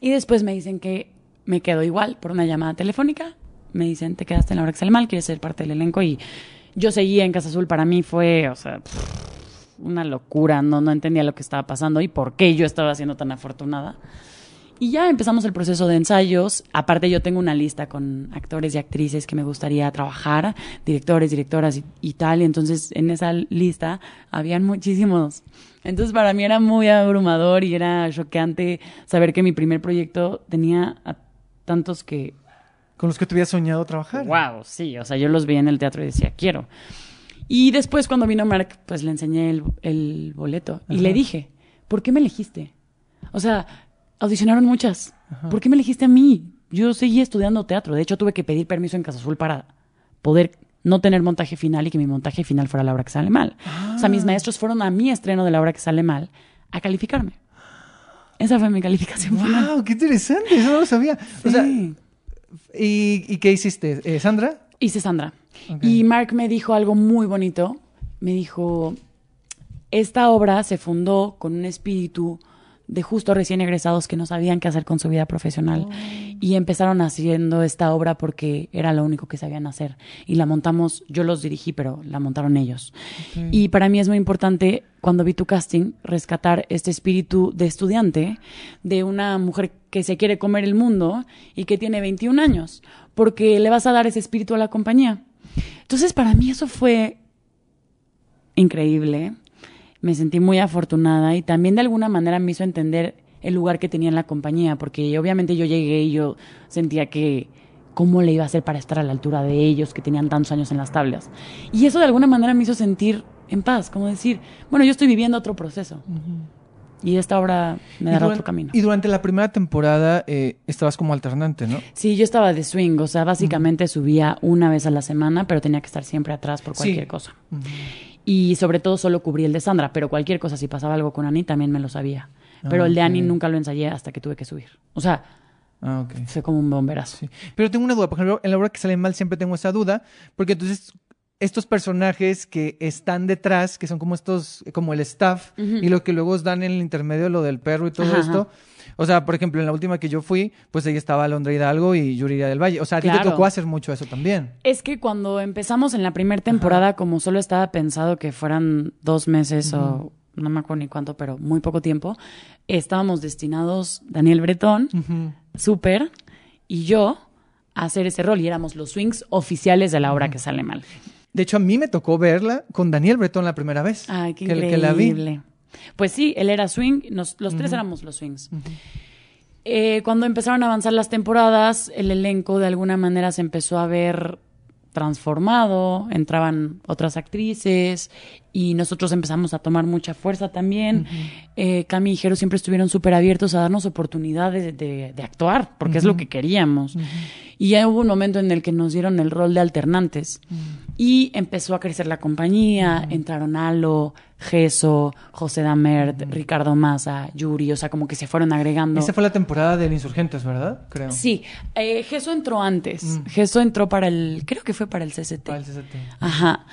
y después me dicen que me quedo igual por una llamada telefónica. Me dicen, te quedaste en la hora que sale mal, quieres ser parte del elenco. Y yo seguía en Casa Azul. Para mí fue, o sea, una locura. No, no entendía lo que estaba pasando y por qué yo estaba siendo tan afortunada. Y ya empezamos el proceso de ensayos. Aparte, yo tengo una lista con actores y actrices que me gustaría trabajar, directores, directoras y, y tal. Y entonces, en esa lista habían muchísimos. Entonces, para mí era muy abrumador y era choqueante saber que mi primer proyecto tenía a tantos que Con los que te habías soñado trabajar. Wow, sí, o sea, yo los veía en el teatro y decía, quiero. Y después cuando vino Mark, pues le enseñé el, el boleto y le dije, ¿por qué me elegiste? O sea, audicionaron muchas. ¿Por qué me elegiste a mí? Yo seguí estudiando teatro. De hecho, tuve que pedir permiso en Casa Azul para poder no tener montaje final y que mi montaje final fuera la obra que sale mal. O sea, mis maestros fueron a mi estreno de la obra que sale mal a calificarme. Esa fue mi calificación final. ¡Wow! ¡Qué interesante! Eso no lo sabía. O sea. ¿y, y qué hiciste? Eh, ¿Sandra? Hice Sandra. Y Mark me dijo algo muy bonito. Me dijo, esta obra se fundó con un espíritu de justo recién egresados que no sabían qué hacer con su vida profesional. Y empezaron haciendo esta obra porque era lo único que sabían hacer. Y la montamos, yo los dirigí, pero la montaron ellos. Y para mí es muy importante, cuando vi tu casting, rescatar este espíritu de estudiante, de una mujer que se quiere comer el mundo y que tiene 21 años, porque le vas a dar ese espíritu a la compañía. Entonces, para mí eso fue increíble. Me sentí muy afortunada y también de alguna manera me hizo entender el lugar que tenía en la compañía, porque obviamente yo llegué y yo sentía que cómo le iba a hacer para estar a la altura de ellos que tenían tantos años en las tablas. Y eso de alguna manera me hizo sentir en paz, como decir, bueno, yo estoy viviendo otro proceso. Y esta obra me dará otro camino. Y durante la primera temporada eh, estabas como alternante, ¿no? Sí, yo estaba de swing, o sea, básicamente subía una vez a la semana, pero tenía que estar siempre atrás por Sí. cualquier cosa. Y sobre todo solo cubrí el de Sandra, pero cualquier cosa, si pasaba algo con Ani, también me lo sabía. Pero Ah, el de Ani ok. nunca lo ensayé hasta que tuve que subir. O sea, Ah, fue como un bomberazo. Sí. Pero tengo una duda, por ejemplo, en la obra que sale mal siempre tengo esa duda, porque entonces estos personajes que están detrás, que son como estos, como el staff, y lo que luego os dan en el intermedio, lo del perro y todo Ajá, esto. O sea, por ejemplo, en la última que yo fui, pues ahí estaba Alondra Hidalgo y Yuridia del Valle. O sea, a ti te tocó hacer mucho eso también. Es que cuando empezamos en la primera temporada, como solo estaba pensado que fueran dos meses o no me acuerdo ni cuánto, pero muy poco tiempo, estábamos destinados, Daniel Bretón, Ujú. Super y yo, a hacer ese rol y éramos los swings oficiales de la obra que sale mal. De hecho, a mí me tocó verla con Daniel Bretón la primera vez. Ay, qué que, increíble. que la vi. Pues sí, él era swing, nos- los tres éramos los swings. Eh, cuando empezaron a avanzar las temporadas, el elenco de alguna manera se empezó a ver transformado, entraban otras actrices y nosotros empezamos a tomar mucha fuerza también. Eh, Cami y Jero siempre estuvieron súper abiertos a darnos oportunidades de, de actuar, porque es lo que queríamos. Y ya hubo un momento en el que nos dieron el rol de alternantes y empezó a crecer la compañía, entraron Alo, Geso, José Damert, Ricardo Maza, Yuri, o sea, como que se fueron agregando. Esa fue la temporada de Insurgentes, ¿verdad? Creo. Sí, eh, Geso entró antes. Geso entró para el, creo que fue para el CCT. Para el CCT. Ajá.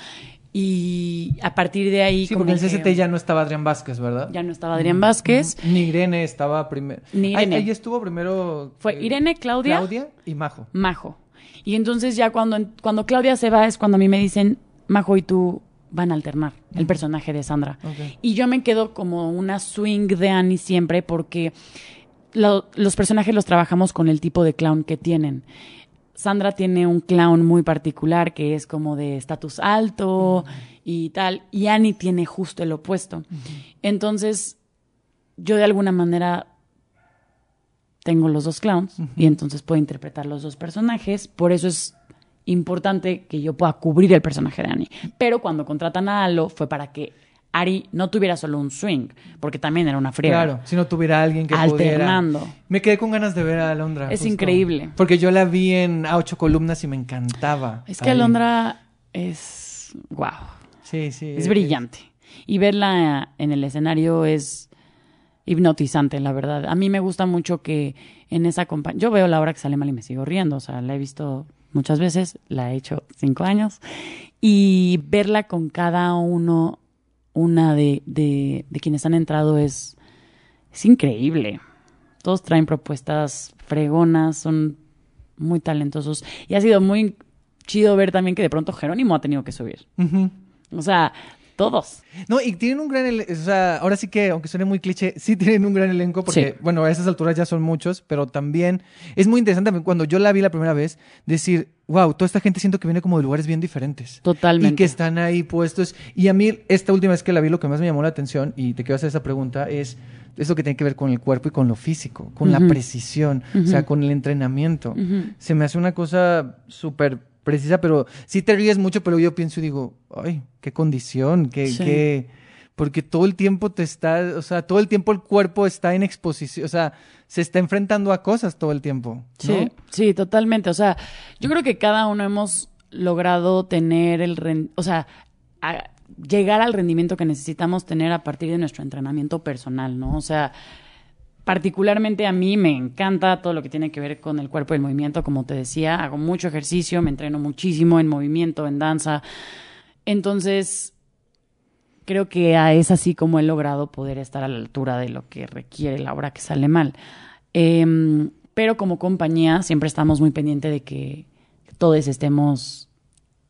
Y a partir de ahí. Sí, porque en el CCT ya no estaba Adrián Vázquez, ¿verdad? ya no estaba Adrián Vázquez. Ni Irene estaba primero. Ni Irene. Ahí, estuvo primero. Fue eh, Irene, Claudia. Claudia y Majo. Majo. Y entonces ya cuando, cuando Claudia se va es cuando a mí me dicen, Majo y tú van a alternar el personaje de Sandra. Y yo me quedo como una swing de Annie siempre porque lo- los personajes los trabajamos con el tipo de clown que tienen. Sandra tiene un clown muy particular que es como de estatus alto y tal, y Annie tiene justo el opuesto. Entonces, yo de alguna manera tengo los dos clowns y entonces puedo interpretar los dos personajes, por eso es importante que yo pueda cubrir el personaje de Annie. Pero cuando contratan a Alo fue para que Ari no tuviera solo un swing, porque también era una friega. Claro, si no tuviera alguien que Alternando. pudiera. Me quedé con ganas de ver a Alondra. Es increíble. Porque yo la vi en A ocho columnas y me encantaba. Es que ahí. Alondra es wow, Sí, sí. es brillante. Y verla en el escenario es hipnotizante, la verdad. A mí me gusta mucho que en esa compañía... Yo veo la hora que sale mal y me sigo riendo. O sea, la he visto muchas veces, la he hecho cinco años. Y verla con cada uno, una de, de, de quienes han entrado es, es increíble. Todos traen propuestas fregonas, son muy talentosos. Y ha sido muy chido ver también que de pronto Jerónimo ha tenido que subir. O sea, todos. No, y tienen un gran elenco, o sea, ahora sí que, aunque suene muy cliché, sí tienen un gran elenco porque, Sí. bueno, a esas alturas ya son muchos, pero también es muy interesante cuando yo la vi la primera vez, decir, wow, toda esta gente siento que viene como de lugares bien diferentes. Totalmente. Y que están ahí puestos. Y a mí, esta última vez que la vi, lo que más me llamó la atención, y te quiero hacer esa pregunta, es eso que tiene que ver con el cuerpo y con lo físico, con la precisión, o sea, con el entrenamiento. Se me hace una cosa súper precisa, pero sí te ríes mucho, pero yo pienso y digo, ay, qué condición, qué, Sí. qué- porque todo el tiempo te está, o sea, todo el tiempo el cuerpo está en exposición, o sea, se está enfrentando a cosas todo el tiempo. ¿no? Sí, sí, totalmente. O sea, yo creo que cada uno hemos logrado tener el... O sea, a- llegar al rendimiento que necesitamos tener a partir de nuestro entrenamiento personal, ¿no? O sea, particularmente a mí me encanta todo lo que tiene que ver con el cuerpo y el movimiento, como te decía, hago mucho ejercicio, me entreno muchísimo en movimiento, en danza. Entonces, creo que es así como he logrado poder estar a la altura de lo que requiere la obra que sale mal. Em, pero como compañía siempre estamos muy pendientes de que todos estemos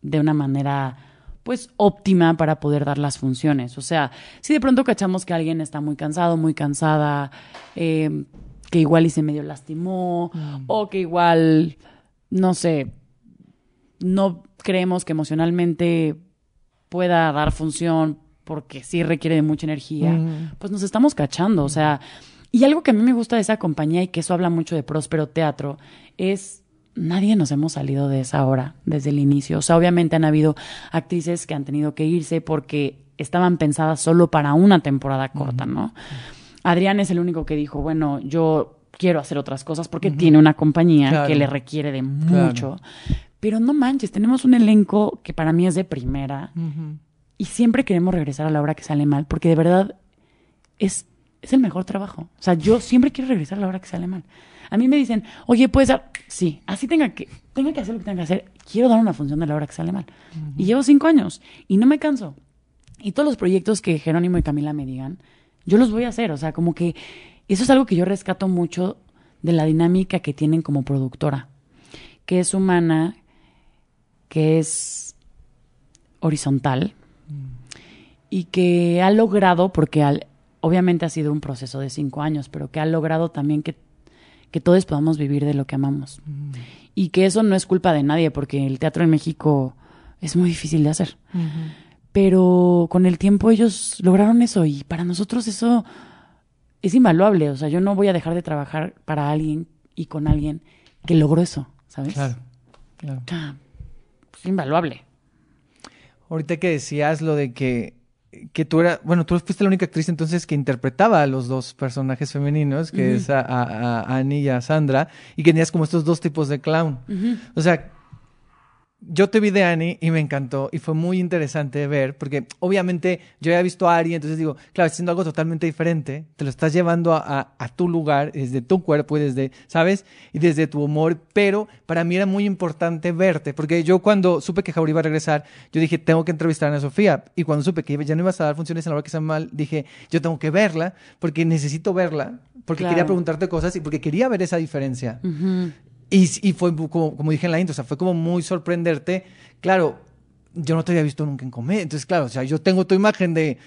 de una manera pues óptima para poder dar las funciones. O sea, si de pronto cachamos que alguien está muy cansado, muy cansada, em, que igual y se medio lastimó, mm. o que igual, no sé, no creemos que emocionalmente pueda dar función porque sí requiere de mucha energía, mm. pues nos estamos cachando. O sea, y algo que a mí me gusta de esa compañía y que eso habla mucho de Próspero Teatro es nadie nos hemos salido de esa hora desde el inicio. O sea, obviamente han habido actrices que han tenido que irse porque estaban pensadas solo para una temporada corta, ¿no? Adrián es el único que dijo, bueno, yo quiero hacer otras cosas porque tiene una compañía que le requiere de mucho. Pero no manches, tenemos un elenco que para mí es de primera y siempre queremos regresar a la hora que sale mal porque de verdad es, es el mejor trabajo. O sea, yo siempre quiero regresar a la hora que sale mal. A mí me dicen, oye, puedes dar. Sí, así tenga que, tenga que hacer lo que tenga que hacer. Quiero dar una función de la hora que sale mal. Y llevo cinco años y no me canso. Y todos los proyectos que Jerónimo y Camila me digan, yo los voy a hacer. O sea, como que eso es algo que yo rescato mucho de la dinámica que tienen como productora, que es humana, que es horizontal y que ha logrado, porque al, obviamente ha sido un proceso de cinco años, pero que ha logrado también que que todos podamos vivir de lo que amamos. Mm. Y que eso no es culpa de nadie, porque el teatro en México es muy difícil de hacer. Pero con el tiempo ellos lograron eso y para nosotros eso es invaluable. O sea, yo no voy a dejar de trabajar para alguien y con alguien que logró eso, ¿sabes? Claro. claro. es invaluable. Ahorita que decías lo de que que tú eras, bueno, tú fuiste la única actriz entonces que interpretaba a los dos personajes femeninos, que es a, Annie y a Sandra, y que tenías como estos dos tipos de clown. O sea, yo te vi de Annie y me encantó y fue muy interesante ver, porque obviamente yo había visto a Ari, entonces digo, claro, haciendo algo totalmente diferente, te lo estás llevando a, tu lugar, desde tu cuerpo y desde, ¿sabes? Y desde tu humor, pero para mí era muy importante verte, porque yo cuando supe que Jauri iba a regresar, yo dije, tengo que entrevistar a Ana Sofía, y cuando supe que ya no ibas a dar funciones en la hora que sea mal, dije, yo tengo que verla, porque necesito verla, porque quería preguntarte cosas y porque quería ver esa diferencia. Y, y fue como, como, dije en la intro, o sea, fue como muy sorprenderte. Claro, yo no te había visto nunca en comedia. Entonces, claro, o sea, yo tengo tu imagen de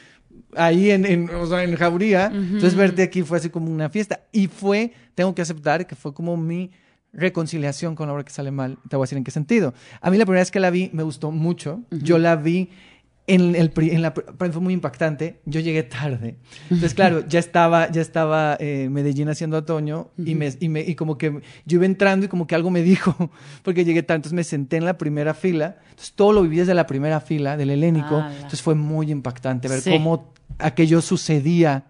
ahí en, en, o sea, en Jauría. Entonces, verte aquí fue así como una fiesta. Y fue, tengo que aceptar que fue como mi reconciliación con la obra que sale mal. Te voy a decir en qué sentido. A mí la primera vez que la vi me gustó mucho. Yo la vi en, el, en la, fue muy impactante. Yo llegué tarde. Entonces, claro, ya estaba, ya estaba eh, Medellín haciendo otoño y, me, y, me, y como que yo iba entrando y como que algo me dijo, porque llegué tarde. Entonces me senté en la primera fila. Entonces todo lo viví desde la primera fila del helénico. Entonces fue muy impactante ver cómo aquello sucedía.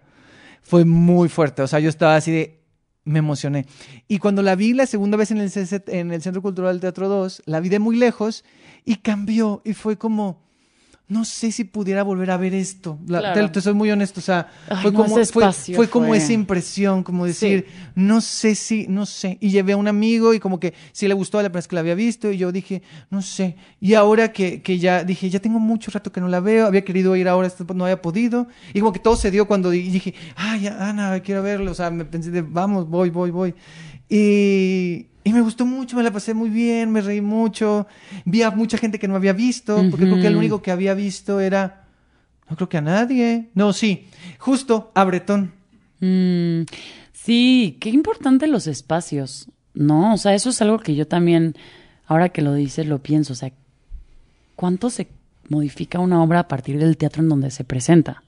Fue muy fuerte. O sea, yo estaba así de, me emocioné. Y cuando la vi la segunda vez en el, en el Centro Cultural Teatro 2, la vi de muy lejos y cambió y fue como no sé si pudiera volver a ver esto. te, soy muy honesto, o sea, fue, como, fue, como esa impresión, como decir, no sé si, no sé. Y llevé a un amigo y como que sí le gustó la primera vez que la había visto y yo dije, no sé. Y ahora que, que ya dije, ya tengo mucho rato que no la veo, había querido ir ahora, no había podido. Y como que todo se dio cuando dije, ay, Ana, quiero verlo. O sea, me pensé de, vamos, voy, voy, voy. Y, y me gustó mucho, me la pasé muy bien, me reí mucho. Vi a mucha gente que no había visto, porque creo que el único que había visto era. No creo que a nadie. No, sí, justo a Bretón. Mm, sí, qué importante los espacios, ¿no? O sea, eso es algo que yo también, ahora que lo dices, lo pienso. O sea, ¿cuánto se modifica una obra a partir del teatro en donde se presenta?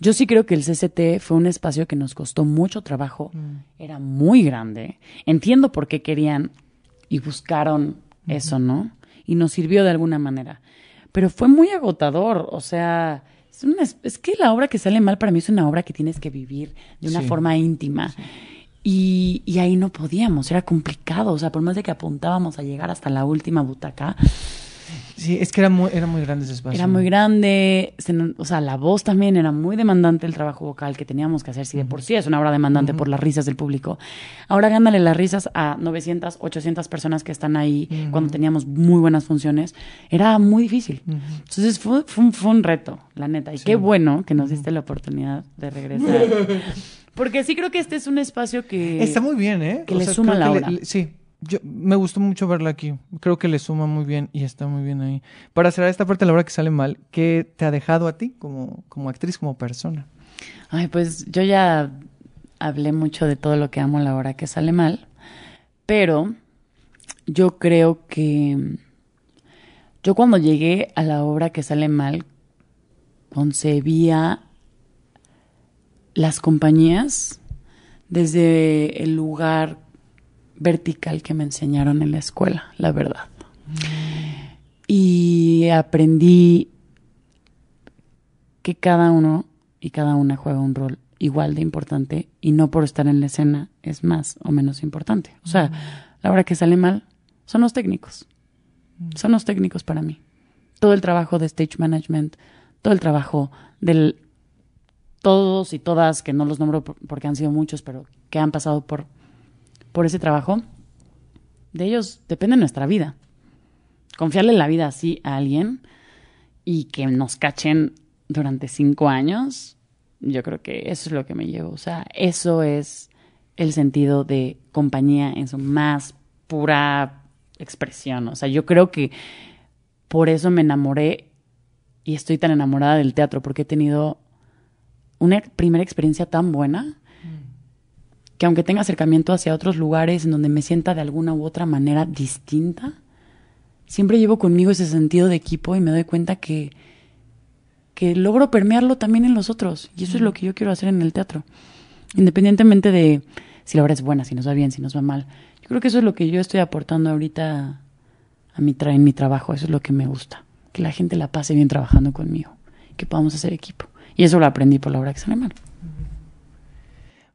Yo sí creo que el CCT fue un espacio que nos costó mucho trabajo, mm. era muy grande. Entiendo por qué querían y buscaron eso, ¿no? Y nos sirvió de alguna manera. Pero fue muy agotador, o sea, es, es, que la obra que sale mal para mí es una obra que tienes que vivir de una forma íntima. Y, y, ahí no podíamos, era complicado, o sea, por más de que apuntábamos a llegar hasta la última butaca, Sí, es que era muy, era muy grande ese espacio. Era muy grande, se o sea, la voz también era muy demandante el trabajo vocal que teníamos que hacer, si de por sí es una obra demandante por las risas del público. Ahora gándale las risas a 900, 800 personas que están ahí cuando teníamos muy buenas funciones. Era muy difícil. Entonces fue, fue, un, fue un reto, la neta. Y qué bueno que nos diste la oportunidad de regresar. Porque sí creo que este es un espacio que... Está muy bien, ¿eh? que le suma la que hora. le- sí, yo, me gustó mucho verla aquí. Creo que le suma muy bien y está muy bien ahí. Para cerrar esta parte, la hora que sale mal, ¿qué te ha dejado a ti como, como actriz, como persona? Ay, pues yo ya hablé mucho de todo lo que amo la hora que sale mal, pero yo creo que yo cuando llegué a la obra que sale mal concebía las compañías desde el lugar vertical que me enseñaron en la escuela, la verdad. Y aprendí que cada uno y cada una juega un rol igual de importante y no por estar en la escena es más o menos importante. O sea, la hora que sale mal son los técnicos. Son los técnicos para mí. Todo el trabajo de stage management, todo el trabajo del todos y todas, que no los nombro por- porque han sido muchos, pero que han pasado por, por ese trabajo, de ellos depende nuestra vida. Confiarle la vida así a alguien y que nos cachen durante cinco años, yo creo que eso es lo que me llevo. O sea, eso es el sentido de compañía en su más pura expresión. O sea, yo creo que por eso me enamoré y estoy tan enamorada del teatro, porque he tenido una primera experiencia tan buena que aunque tenga acercamiento hacia otros lugares en donde me sienta de alguna u otra manera distinta, siempre llevo conmigo ese sentido de equipo y me doy cuenta que, que logro permearlo también en los otros. Y eso es lo que yo quiero hacer en el teatro. Independientemente de si la obra es buena, si nos va bien, si nos va mal. Yo creo que eso es lo que yo estoy aportando ahorita a mi tra en mi trabajo. Eso es lo que me gusta. Que la gente la pase bien trabajando conmigo. Que podamos hacer equipo. Y eso lo aprendí por la obra que sale mal.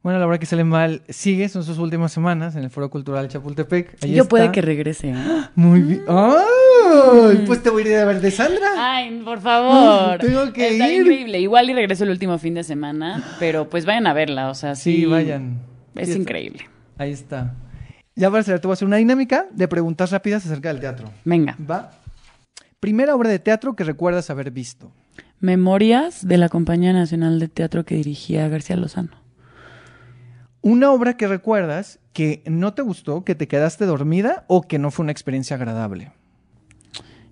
Bueno, la hora que sale mal sigue, son sus últimas semanas en el Foro Cultural Chapultepec. Ahí yo puede está. que regrese. ¿eh? Muy bien. ¡Ay! Pues te voy a ir a ver de Sandra. Ay, por favor. Tengo que Está ir. increíble. Igual y regreso el último fin de semana, pero pues vayan a verla, o sea, sí. Sí, vayan. Es Sí increíble. Ahí está. Ya para cerrar, te voy a hacer una dinámica de preguntas rápidas acerca del teatro. Venga. ¿Va? Primera obra de teatro que recuerdas haber visto. Memorias de la Compañía Nacional de Teatro que dirigía García Lozano. Una obra que recuerdas que no te gustó, que te quedaste dormida o que no fue una experiencia agradable.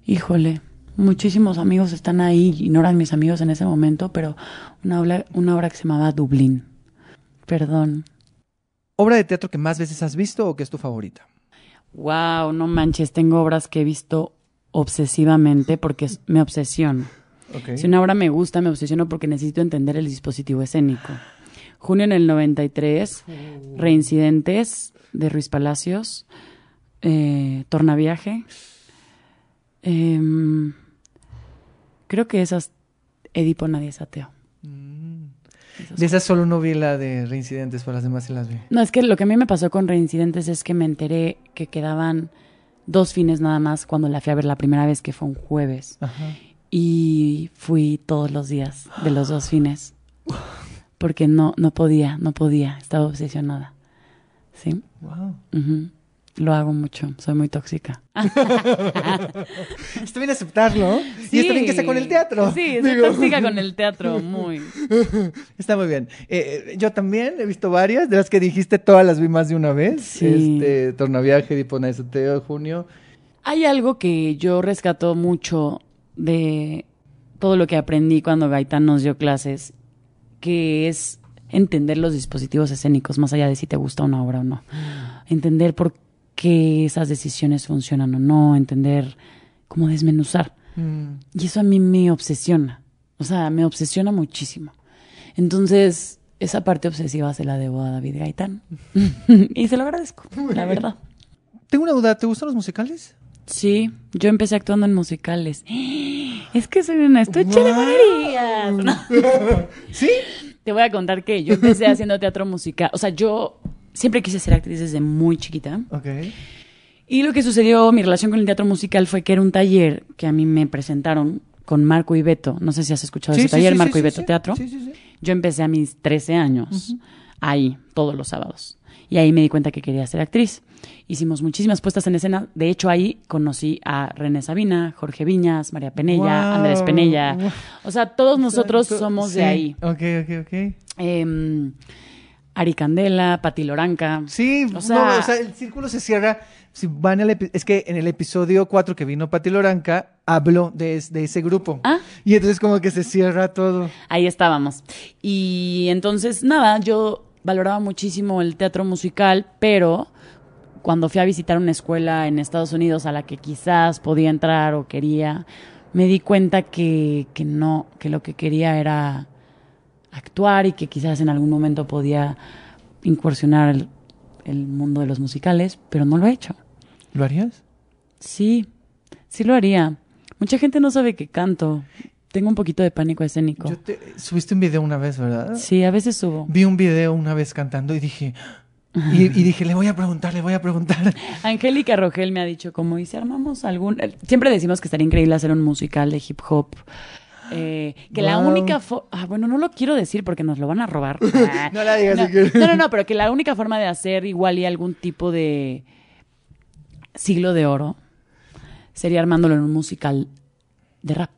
Híjole, muchísimos amigos están ahí y no eran mis amigos en ese momento, pero una obra, una obra que se llamaba Dublín. Perdón. ¿Obra de teatro que más veces has visto o que es tu favorita? Wow, no manches, tengo obras que he visto obsesivamente porque es- me obsesiono. Si una obra me gusta, me obsesiono porque necesito entender el dispositivo escénico. Junio en el 93, Reincidentes de Ruiz Palacios, eh, Tornaviaje. em, creo que esas, Edipo Nadie es ateo. Esas De esas solo no vi la de reincidentes, para las demás sí las vi. No, es que lo que a mí me pasó con Reincidentes es que me enteré que quedaban dos fines nada más cuando la fui a ver la primera vez, que fue un jueves. Ajá. Y fui todos los días de los dos fines. Porque no, no podía, no podía, estaba obsesionada. ¿Sí? Wow. Lo hago mucho, soy muy tóxica. Está bien aceptarlo. Y está bien que sea con el teatro. Sí, soy Digo, tóxica con el teatro, muy. Está muy bien. Eh, eh, yo también he visto varias, de las que dijiste, todas las vi más de una vez. Sí. Este, Tornaviaje, Dipona de Junio. Hay algo que yo rescato mucho de todo lo que aprendí cuando Gaitán nos dio clases, que es entender los dispositivos escénicos, más allá de si te gusta una obra o no. Entender por qué esas decisiones funcionan o no, entender cómo desmenuzar. Mm. Y eso a mí me obsesiona. O sea, me obsesiona muchísimo. Entonces, esa parte obsesiva se la debo a David Gaitán. y se lo agradezco, la verdad. Tengo una duda, ¿te gustan los musicales? Sí, yo empecé actuando en musicales. Es que soy una estuche de monerías. No. ¿Sí? Te voy a contar que yo empecé haciendo teatro musical. O sea, yo siempre quise ser actriz desde muy chiquita. Ok. Y lo que sucedió, mi relación con el teatro musical fue que era un taller que a mí me presentaron con Marco y Beto. No sé si has escuchado Sí, ese sí, taller, sí, Marco y Beto. Teatro. Sí, sí, sí. Yo empecé a mis 13 años ahí, todos los sábados. Y ahí me di cuenta que quería ser actriz. Hicimos muchísimas puestas en escena. De hecho, ahí conocí a René Sabina, Jorge Viñas, María Penella. Andrés Penella. O sea, todos nosotros Exacto. somos Sí. de ahí. Ok, ok, ok. Em, Ari Candela, Pati Loranca. Sí, O sea- sea, o sea, el círculo se cierra. Si van al es que en el episodio 4 que vino Pati Loranca, habló de, de ese grupo. Ah. Y entonces como que se cierra todo. Ahí estábamos. Y entonces, nada, yo valoraba muchísimo el teatro musical, pero cuando fui a visitar una escuela en Estados Unidos a la que quizás podía entrar o quería, me di cuenta que, que no, que lo que quería era actuar y que quizás en algún momento podía incursionar el, el mundo de los musicales, pero no lo he hecho. ¿Lo harías? Sí, sí lo haría. Mucha gente no sabe que canto. Tengo un poquito de pánico escénico. Yo te, subiste un video una vez, ¿verdad? Sí, a veces subo. Vi un video una vez cantando y dije... Y, y dije, le voy a preguntar, le voy a preguntar. Angélica Rogel me ha dicho como, ¿y si armamos algún...? eh, Siempre decimos que estaría increíble hacer un musical de hip hop. Eh, que la única... Ah, bueno, no lo quiero decir porque nos lo van a robar. Ah, No la digas no, si no, no, no, pero que la única forma de hacer igual y algún tipo de siglo de oro sería armándolo en un musical de rap.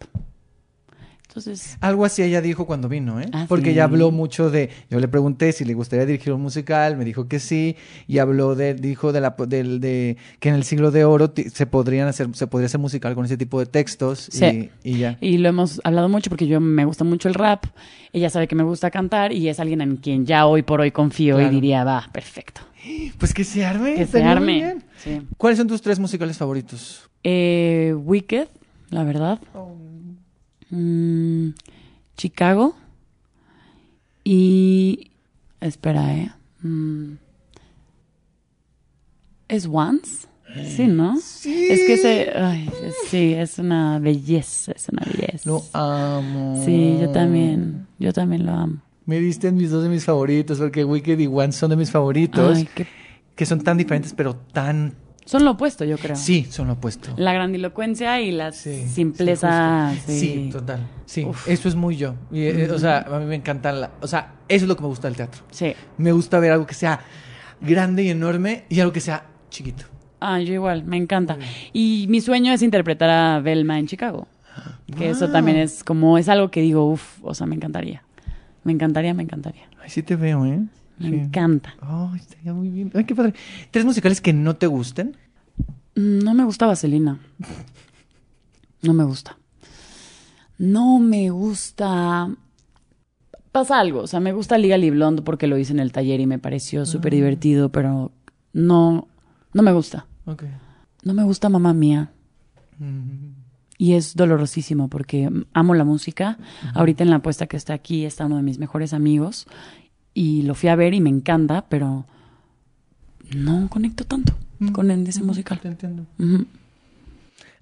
Entonces, Algo así ella dijo cuando vino, ¿eh? Ah, Porque sí. ella habló mucho de... Yo le pregunté si le gustaría dirigir un musical, me dijo que sí, y habló de... Dijo de, la, del de que en el siglo de oro se podrían hacer... Se podría hacer musical con ese tipo de textos Sí. y, y ya. Y lo hemos hablado mucho porque yo me gusta mucho el rap. Ella sabe que me gusta cantar y es alguien en quien ya hoy por hoy confío Claro. y diría, va, perfecto. Pues que se arme. Que se arme. Sí. ¿Cuáles son tus tres musicales favoritos? Eh, Wicked, la verdad. Mm, Chicago. Y. Espera, ¿eh? Mm, ¿Es Once? Sí, ¿no? Sí. Es que ese. ay, sí, es una belleza, es una belleza. Lo amo. Sí, yo también. Yo también lo amo. Me diste en mis dos de mis favoritos, porque Wicked y One son de mis favoritos, Ay, qué- que son tan diferentes, pero tan... Son lo opuesto, yo creo. Sí, son lo opuesto. La grandilocuencia y la Sí, simpleza. sí, total. Sí, eso es muy yo. Y, eh, O sea, a mí me encanta la... O sea, eso es lo que me gusta del teatro. Sí. Me gusta ver algo que sea grande y enorme y algo que sea chiquito. Ah, yo igual, me encanta. Y mi sueño es interpretar a Velma en Chicago. Que eso también es como, es algo que digo, uff, o sea, me encantaría. Me encantaría, me encantaría. Ay, sí te veo, ¿eh? Me Sí. encanta. Ay, estaría muy bien. Ay, qué padre. ¿Tres musicales que no te gusten? Mm, No me gusta Vaselina. No me gusta. No me gusta. Pasa algo, o sea, me gusta Legally Blonde porque lo hice en el taller y me pareció súper divertido, pero no, no me gusta. No me gusta Mamá Mía. Mm. Y es dolorosísimo porque amo la música. Ahorita en la apuesta que está aquí está uno de mis mejores amigos y lo fui a ver y me encanta, pero no conecto tanto con el- ese musical. Te entiendo.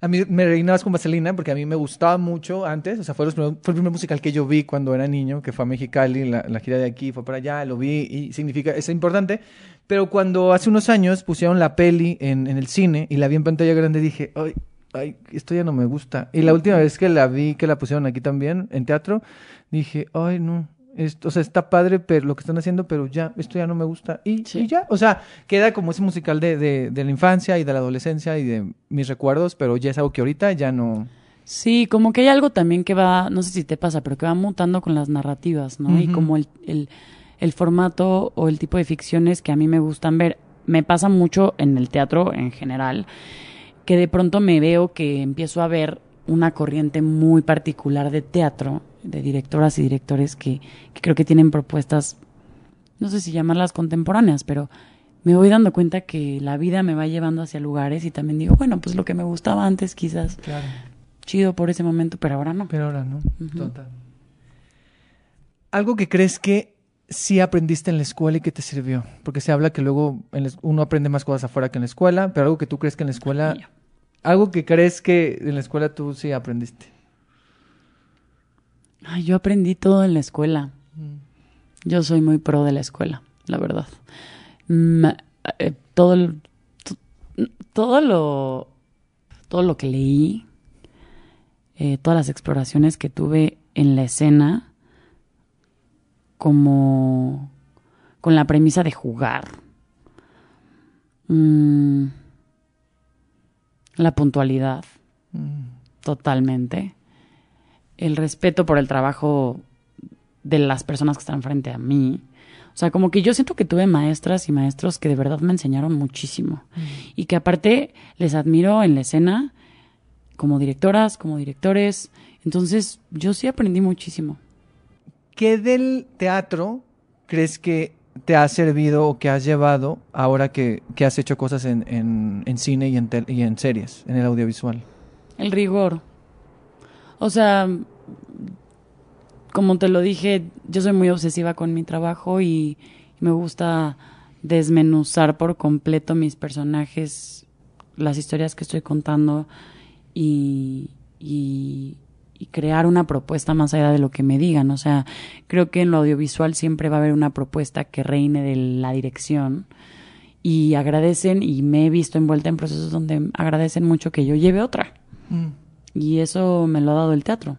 A mí me reinabas con Vaselina porque a mí me gustaba mucho antes. O sea, fue, los primeros- fue el primer musical que yo vi cuando era niño, que fue a Mexicali, la, la gira de aquí, fue para allá, lo vi y significa, es importante. Pero cuando hace unos años pusieron la peli en, en el cine y la vi en pantalla grande, dije, ay, ay, esto ya no me gusta. Y la última vez que la vi, que la pusieron aquí también, en teatro, dije, ay, no. Esto, o sea, está padre pero lo que están haciendo, pero ya, esto ya no me gusta. Y, Sí. y ya, o sea, queda como ese musical de, de, de la infancia y de la adolescencia y de mis recuerdos, pero ya es algo que ahorita ya no. Sí, como que hay algo también que va, no sé si te pasa, pero que va mutando con las narrativas, ¿no? Y como el, el, el formato o el tipo de ficciones que a mí me gustan ver. Me pasa mucho en el teatro en general, que de pronto me veo que empiezo a ver una corriente muy particular de teatro, de directoras y directores que, que creo que tienen propuestas, no sé si llamarlas contemporáneas, pero me voy dando cuenta que la vida me va llevando hacia lugares y también digo, bueno, pues lo que me gustaba antes quizás Claro. chido por ese momento, pero ahora no. Pero ahora no. Total. Algo que crees que sí aprendiste en la escuela y que te sirvió. Porque se habla que luego en uno aprende más cosas afuera que en la escuela, pero algo que tú crees que en la escuela. Algo que crees que en la escuela tú sí aprendiste. Ay, yo aprendí todo en la escuela. Yo soy muy pro de la escuela, la verdad. Mm, eh, todo todo lo, todo lo que leí, eh, todas las exploraciones que tuve en la escena, como con la premisa de jugar. Mm, la puntualidad, totalmente. El respeto por el trabajo de las personas que están frente a mí. O sea, como que yo siento que tuve maestras y maestros que de verdad me enseñaron muchísimo. Y que aparte les admiro en la escena como directoras, como directores. Entonces, yo sí aprendí muchísimo. ¿Qué del teatro crees que te ha servido o que has llevado ahora que, has hecho cosas en, cine y en, y en series, en el audiovisual? El rigor. O sea, como te lo dije, yo soy muy obsesiva con mi trabajo y me gusta desmenuzar por completo mis personajes, las historias que estoy contando y, y, crear una propuesta más allá de lo que me digan. O sea, creo que en lo audiovisual siempre va a haber una propuesta que reine de la dirección y agradecen y me he visto envuelta en procesos donde agradecen mucho que yo lleve otra. Mm. Y eso me lo ha dado el teatro.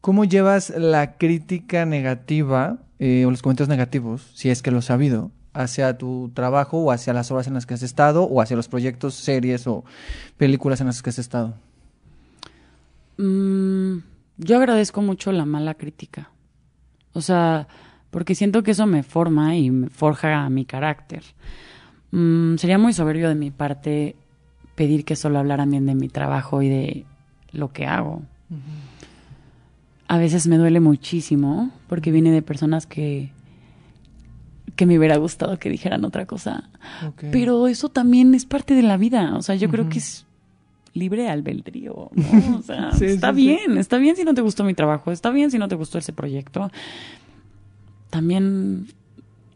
¿Cómo llevas la crítica negativa eh, o los comentarios negativos, si es que lo has sabido, hacia tu trabajo o hacia las obras en las que has estado o hacia los proyectos, series o películas en las que has estado? Mm, yo agradezco mucho la mala crítica. O sea, porque siento que eso me forma y me forja mi carácter. Mm, sería muy soberbio de mi parte pedir que solo hablaran bien de mi trabajo y de lo que hago. A veces me duele muchísimo porque viene de personas que que me hubiera gustado que dijeran otra cosa. Pero eso también es parte de la vida. O sea, yo creo que es libre albedrío. ¿no? O sea, está bien, está bien si no te gustó mi trabajo, está bien si no te gustó ese proyecto. También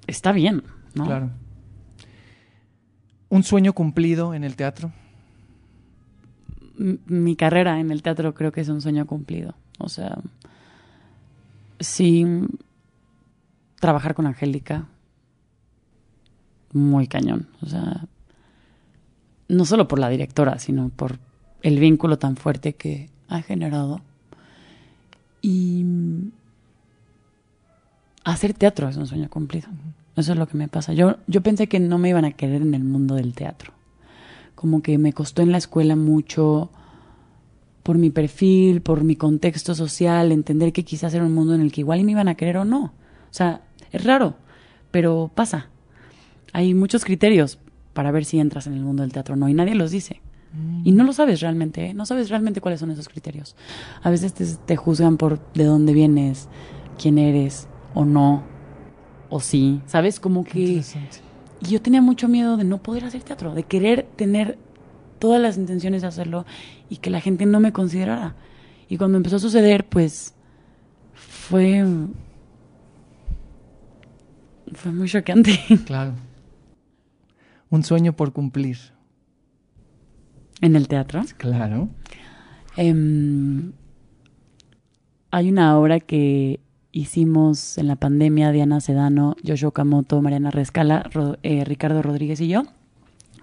está bien, ¿no? Claro. ¿Un sueño cumplido en el teatro? Mi carrera en el teatro creo que es un sueño cumplido. O sea, sí, trabajar con Angélica, muy cañón. O sea, no solo por la directora, sino por el vínculo tan fuerte que ha generado. Y hacer teatro es un sueño cumplido. Eso es lo que me pasa. Yo, yo pensé que no me iban a querer en el mundo del teatro como que me costó en la escuela mucho por mi perfil, por mi contexto social, entender que quizás era un mundo en el que igual me iban a querer o no. O sea, es raro, pero pasa. Hay muchos criterios para ver si entras en el mundo del teatro o no, y nadie los dice. Y no lo sabes realmente, ¿eh? no sabes realmente cuáles son esos criterios. A veces te, te juzgan por de dónde vienes, quién eres, o no, o sí. ¿Sabes? Como que y yo tenía mucho miedo de no poder hacer teatro, de querer tener todas las intenciones de hacerlo y que la gente no me considerara. Y cuando empezó a suceder, pues fue fue muy choqueante. Claro. Un sueño por cumplir. ¿En el teatro? Claro. Em, hay una obra que hicimos en la pandemia Diana Sedano, Joshua Kamoto, Mariana Rescala, eh, Ricardo Rodríguez y yo,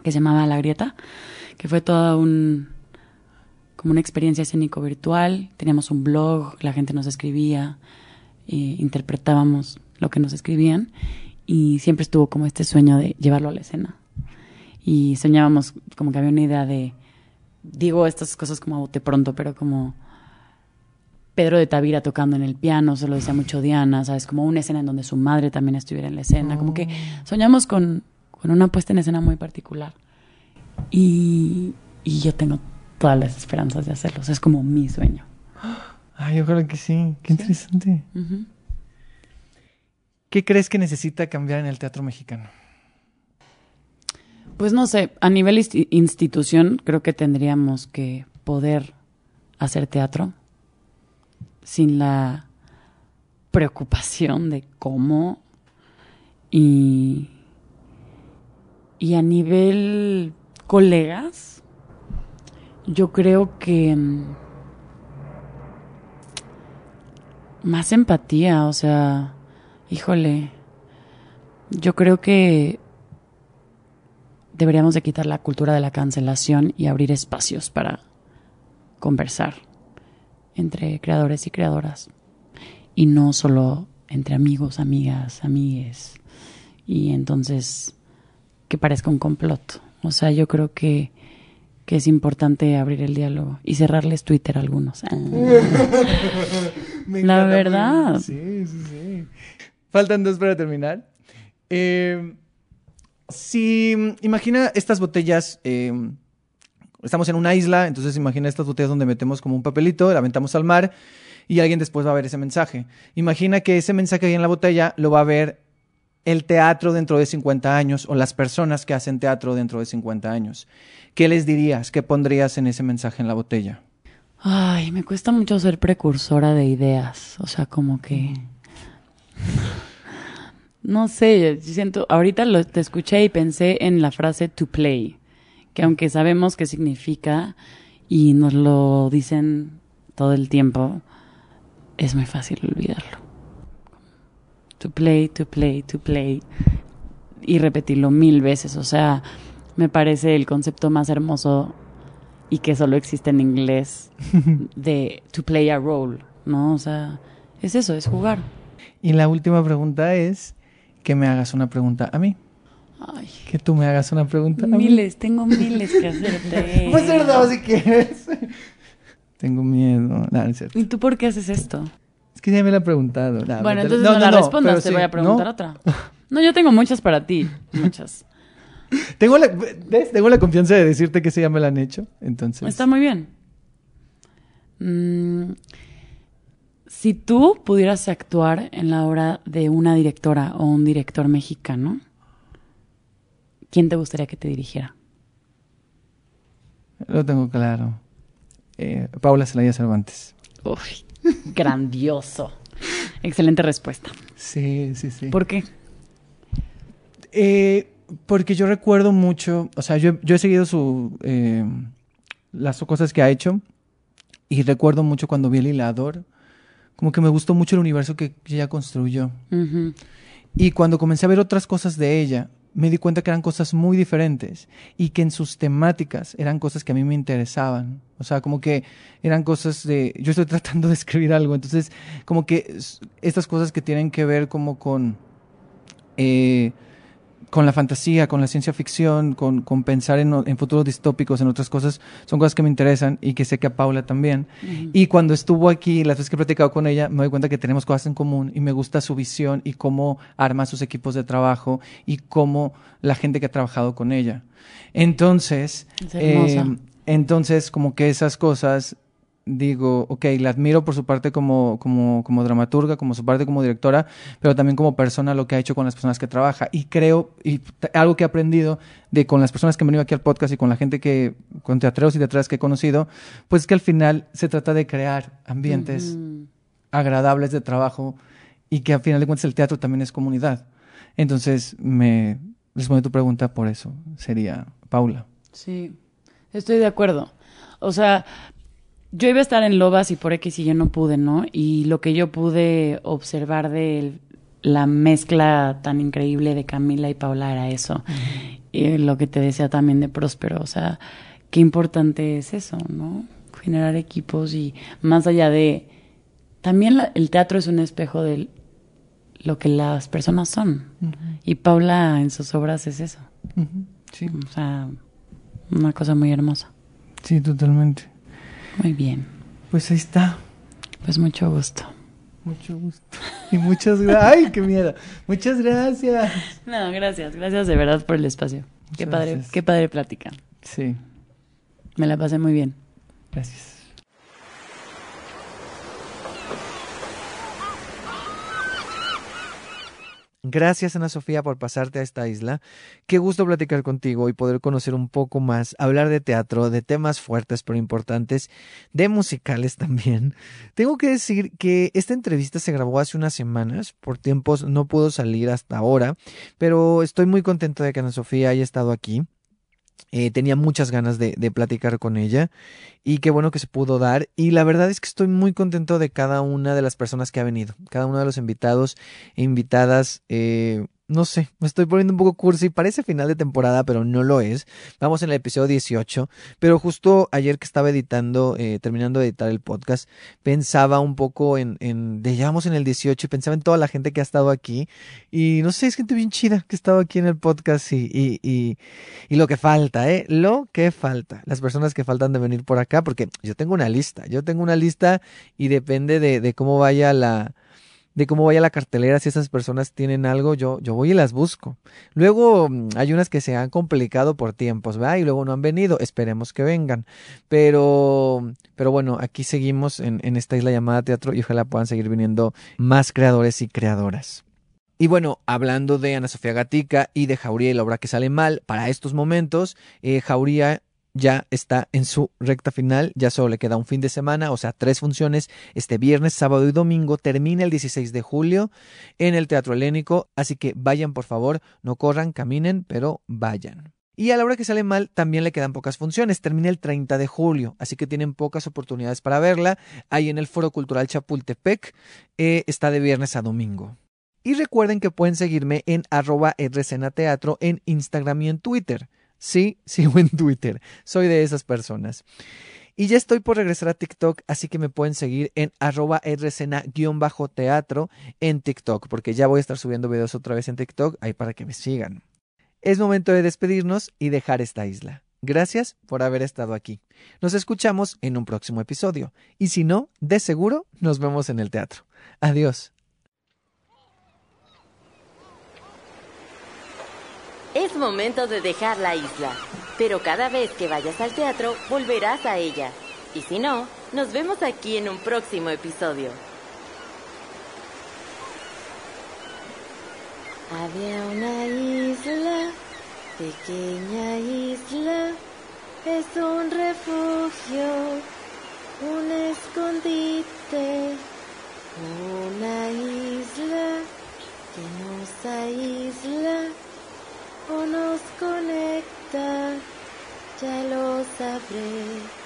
que se llamaba La Grieta, que fue toda un como una experiencia escénico virtual. Teníamos un blog, la gente nos escribía, eh, interpretábamos lo que nos escribían y siempre estuvo como este sueño de llevarlo a la escena. Y soñábamos como que había una idea de, digo estas cosas como a bote pronto, pero como Pedro de Tavira tocando en el piano, se lo decía mucho Diana, ¿sabes? Como una escena en donde su madre también estuviera en la escena. Como que oh. soñamos con, una puesta en escena muy particular. Y, yo tengo todas las esperanzas de hacerlo. es como mi sueño. Ay, yo creo que sí. Qué interesante. ¿Qué crees que necesita cambiar en el teatro mexicano? Pues no sé, a nivel institución creo que tendríamos que poder hacer teatro sin la preocupación de cómo. Y, y a nivel colegas, yo creo que mm, más empatía, o sea, híjole, yo creo que deberíamos de quitar la cultura de la cancelación y abrir espacios para conversar entre creadores y creadoras. Y no solo entre amigos, amigas, amigues. Y entonces que parezca un complot. O sea, yo creo que, que es importante abrir el diálogo y cerrarles Twitter a algunos. Ah. La verdad. Sí, sí, sí. Faltan dos para terminar. Eh, si imagina estas botellas, eh, estamos en una isla, entonces imagina estas botellas donde metemos como un papelito, la aventamos al mar y alguien después va a ver ese mensaje. Imagina que ese mensaje ahí en la botella lo va a ver el teatro dentro de 50 años o las personas que hacen teatro dentro de 50 años. ¿Qué les dirías? ¿Qué pondrías en ese mensaje en la botella? Ay, me cuesta mucho ser precursora de ideas. O sea, como que. No sé, yo siento. Ahorita lo, te escuché y pensé en la frase to play. Que aunque sabemos qué significa y nos lo dicen todo el tiempo, es muy fácil olvidarlo. To play, to play, to play. Y repetirlo mil veces. O sea, me parece el concepto más hermoso y que solo existe en inglés de to play a role, ¿no? O sea, es eso, es jugar. Y la última pregunta es que me hagas una pregunta a mí. Ay, Que tú me hagas una pregunta miles, tengo miles que hacerte. Pues verdad, si quieres. Tengo miedo. No, es cierto. ¿Y tú por qué haces esto? Es que ya me la he preguntado. No, bueno, entonces no, la respondas, te sí, voy a preguntar otra. No, yo tengo muchas para ti, muchas. Tengo la, ¿ves? Tengo la confianza de decirte que sí ya me la han hecho. Entonces. Está muy bien. Mm, si tú pudieras actuar en la obra de una directora o un director mexicano, ¿quién te gustaría que te dirigiera? Lo tengo claro. Eh, Paula Celaya Cervantes. Uy, grandioso. Excelente respuesta. Sí, sí, sí. ¿Por qué? Eh, porque yo recuerdo mucho, o sea, yo, yo he seguido su, eh, las cosas que ha hecho y recuerdo mucho cuando vi el hilador, como que me gustó mucho el universo que, ella construyó. Y cuando comencé a ver otras cosas de ella, me di cuenta que eran cosas muy diferentes y que en sus temáticas eran cosas que a mí me interesaban. O sea, como que eran cosas de... Yo estoy tratando de escribir algo, entonces como que estas cosas que tienen que ver como con... eh, con la fantasía, con la ciencia ficción, con, con pensar en, en futuros distópicos, en otras cosas, son cosas que me interesan y que sé que a Paula también. Y cuando estuvo aquí, las veces que he platicado con ella, me doy cuenta que tenemos cosas en común y me gusta su visión y cómo arma sus equipos de trabajo y cómo la gente que ha trabajado con ella. Entonces, Es eh, entonces como que esas cosas digo, ok, la admiro por su parte como, como, como dramaturga, como su parte como directora, pero también como persona, lo que ha hecho con las personas que trabaja. Y creo, y algo que he aprendido de con las personas que han venido aquí al podcast y con la gente que, con teatreros y teatreras que he conocido, pues es que al final se trata de crear ambientes agradables de trabajo y que al final de cuentas el teatro también es comunidad. Entonces, me respondo a tu pregunta por eso, sería Paula. Sí, estoy de acuerdo. O sea, yo iba a estar en Lobas y por X y yo no pude, ¿no? Y lo que yo pude observar de la mezcla tan increíble de Camila y Paula era eso. Y lo que te decía también de Próspero, o sea, qué importante es eso, ¿no? Generar equipos y más allá de... También la- el teatro es un espejo de lo que las personas son. Y Paula en sus obras es eso. Sí, O sea, una cosa muy hermosa. sí, totalmente. Muy bien. Pues ahí está. Pues mucho gusto. Mucho gusto. Y muchas gracias. ¡Ay, qué miedo! Muchas gracias. No, gracias. Gracias de verdad por el espacio. Qué padre, gracias. qué padre plática. Sí, Me la pasé muy bien. gracias. Gracias Ana Sofía por pasarte a esta isla. Qué gusto platicar contigo y poder conocer un poco más, hablar de teatro, de temas fuertes pero importantes, de musicales también. Tengo que decir que esta entrevista se grabó hace unas semanas, por tiempos no pudo salir hasta ahora, pero estoy muy contento de que Ana Sofía haya estado aquí. Eh, tenía muchas ganas de, platicar con ella y qué bueno que se pudo dar. Y la verdad es que estoy muy contento de cada una de las personas que ha venido, cada uno de los invitados e invitadas. eh, no sé, me estoy poniendo un poco cursi. Parece final de temporada, pero no lo es. Vamos en el episodio 18. Pero justo ayer que estaba editando, eh, terminando de editar el podcast, pensaba un poco en, en, de llevamos en el 18 y pensaba en toda la gente que ha estado aquí. Y no sé, es gente bien chida que ha estado aquí en el podcast y, y, y, y lo que falta, ¿eh? Lo que falta. Las personas que faltan de venir por acá, porque yo tengo una lista. Yo tengo una lista y depende de, de cómo vaya la de cómo vaya la cartelera, si esas personas tienen algo, yo, yo voy y las busco. Luego mm, hay unas que se han complicado por tiempos, ¿verdad? Y luego no han venido, esperemos que vengan. Pero, pero bueno, aquí seguimos en, en esta isla llamada teatro y ojalá puedan seguir viniendo más creadores y creadoras. Y bueno, hablando de Ana Sofía Gatica y de Jauría y la obra que sale mal, para estos momentos, eh, Jauría ya está en su recta final, ya solo le queda un fin de semana, o sea, tres funciones, este viernes, sábado y domingo, termina el 16 de julio en el Teatro Helénico, así que vayan por favor, no corran, caminen, pero vayan. Y a la hora que sale mal también le quedan pocas funciones, termina el 30 de julio, así que tienen pocas oportunidades para verla, ahí en el Foro Cultural Chapultepec, eh, está de viernes a domingo. Y recuerden que pueden seguirme en arroba teatro en Instagram y en Twitter. Sí, sigo en Twitter. Soy de esas personas. Y ya estoy por regresar a TikTok, así que me pueden seguir en arroba teatro en TikTok, porque ya voy a estar subiendo videos otra vez en TikTok, ahí para que me sigan. Es momento de despedirnos y dejar esta isla. Gracias por haber estado aquí. Nos escuchamos en un próximo episodio. Y si no, de seguro nos vemos en el teatro. Adiós. Es momento de dejar la isla, pero cada vez que vayas al teatro volverás a ella. Y si no, nos vemos aquí en un próximo episodio. Había una isla, pequeña isla, es un refugio, un escondite, una isla que nos aísla o nos conecta, ya lo sabré.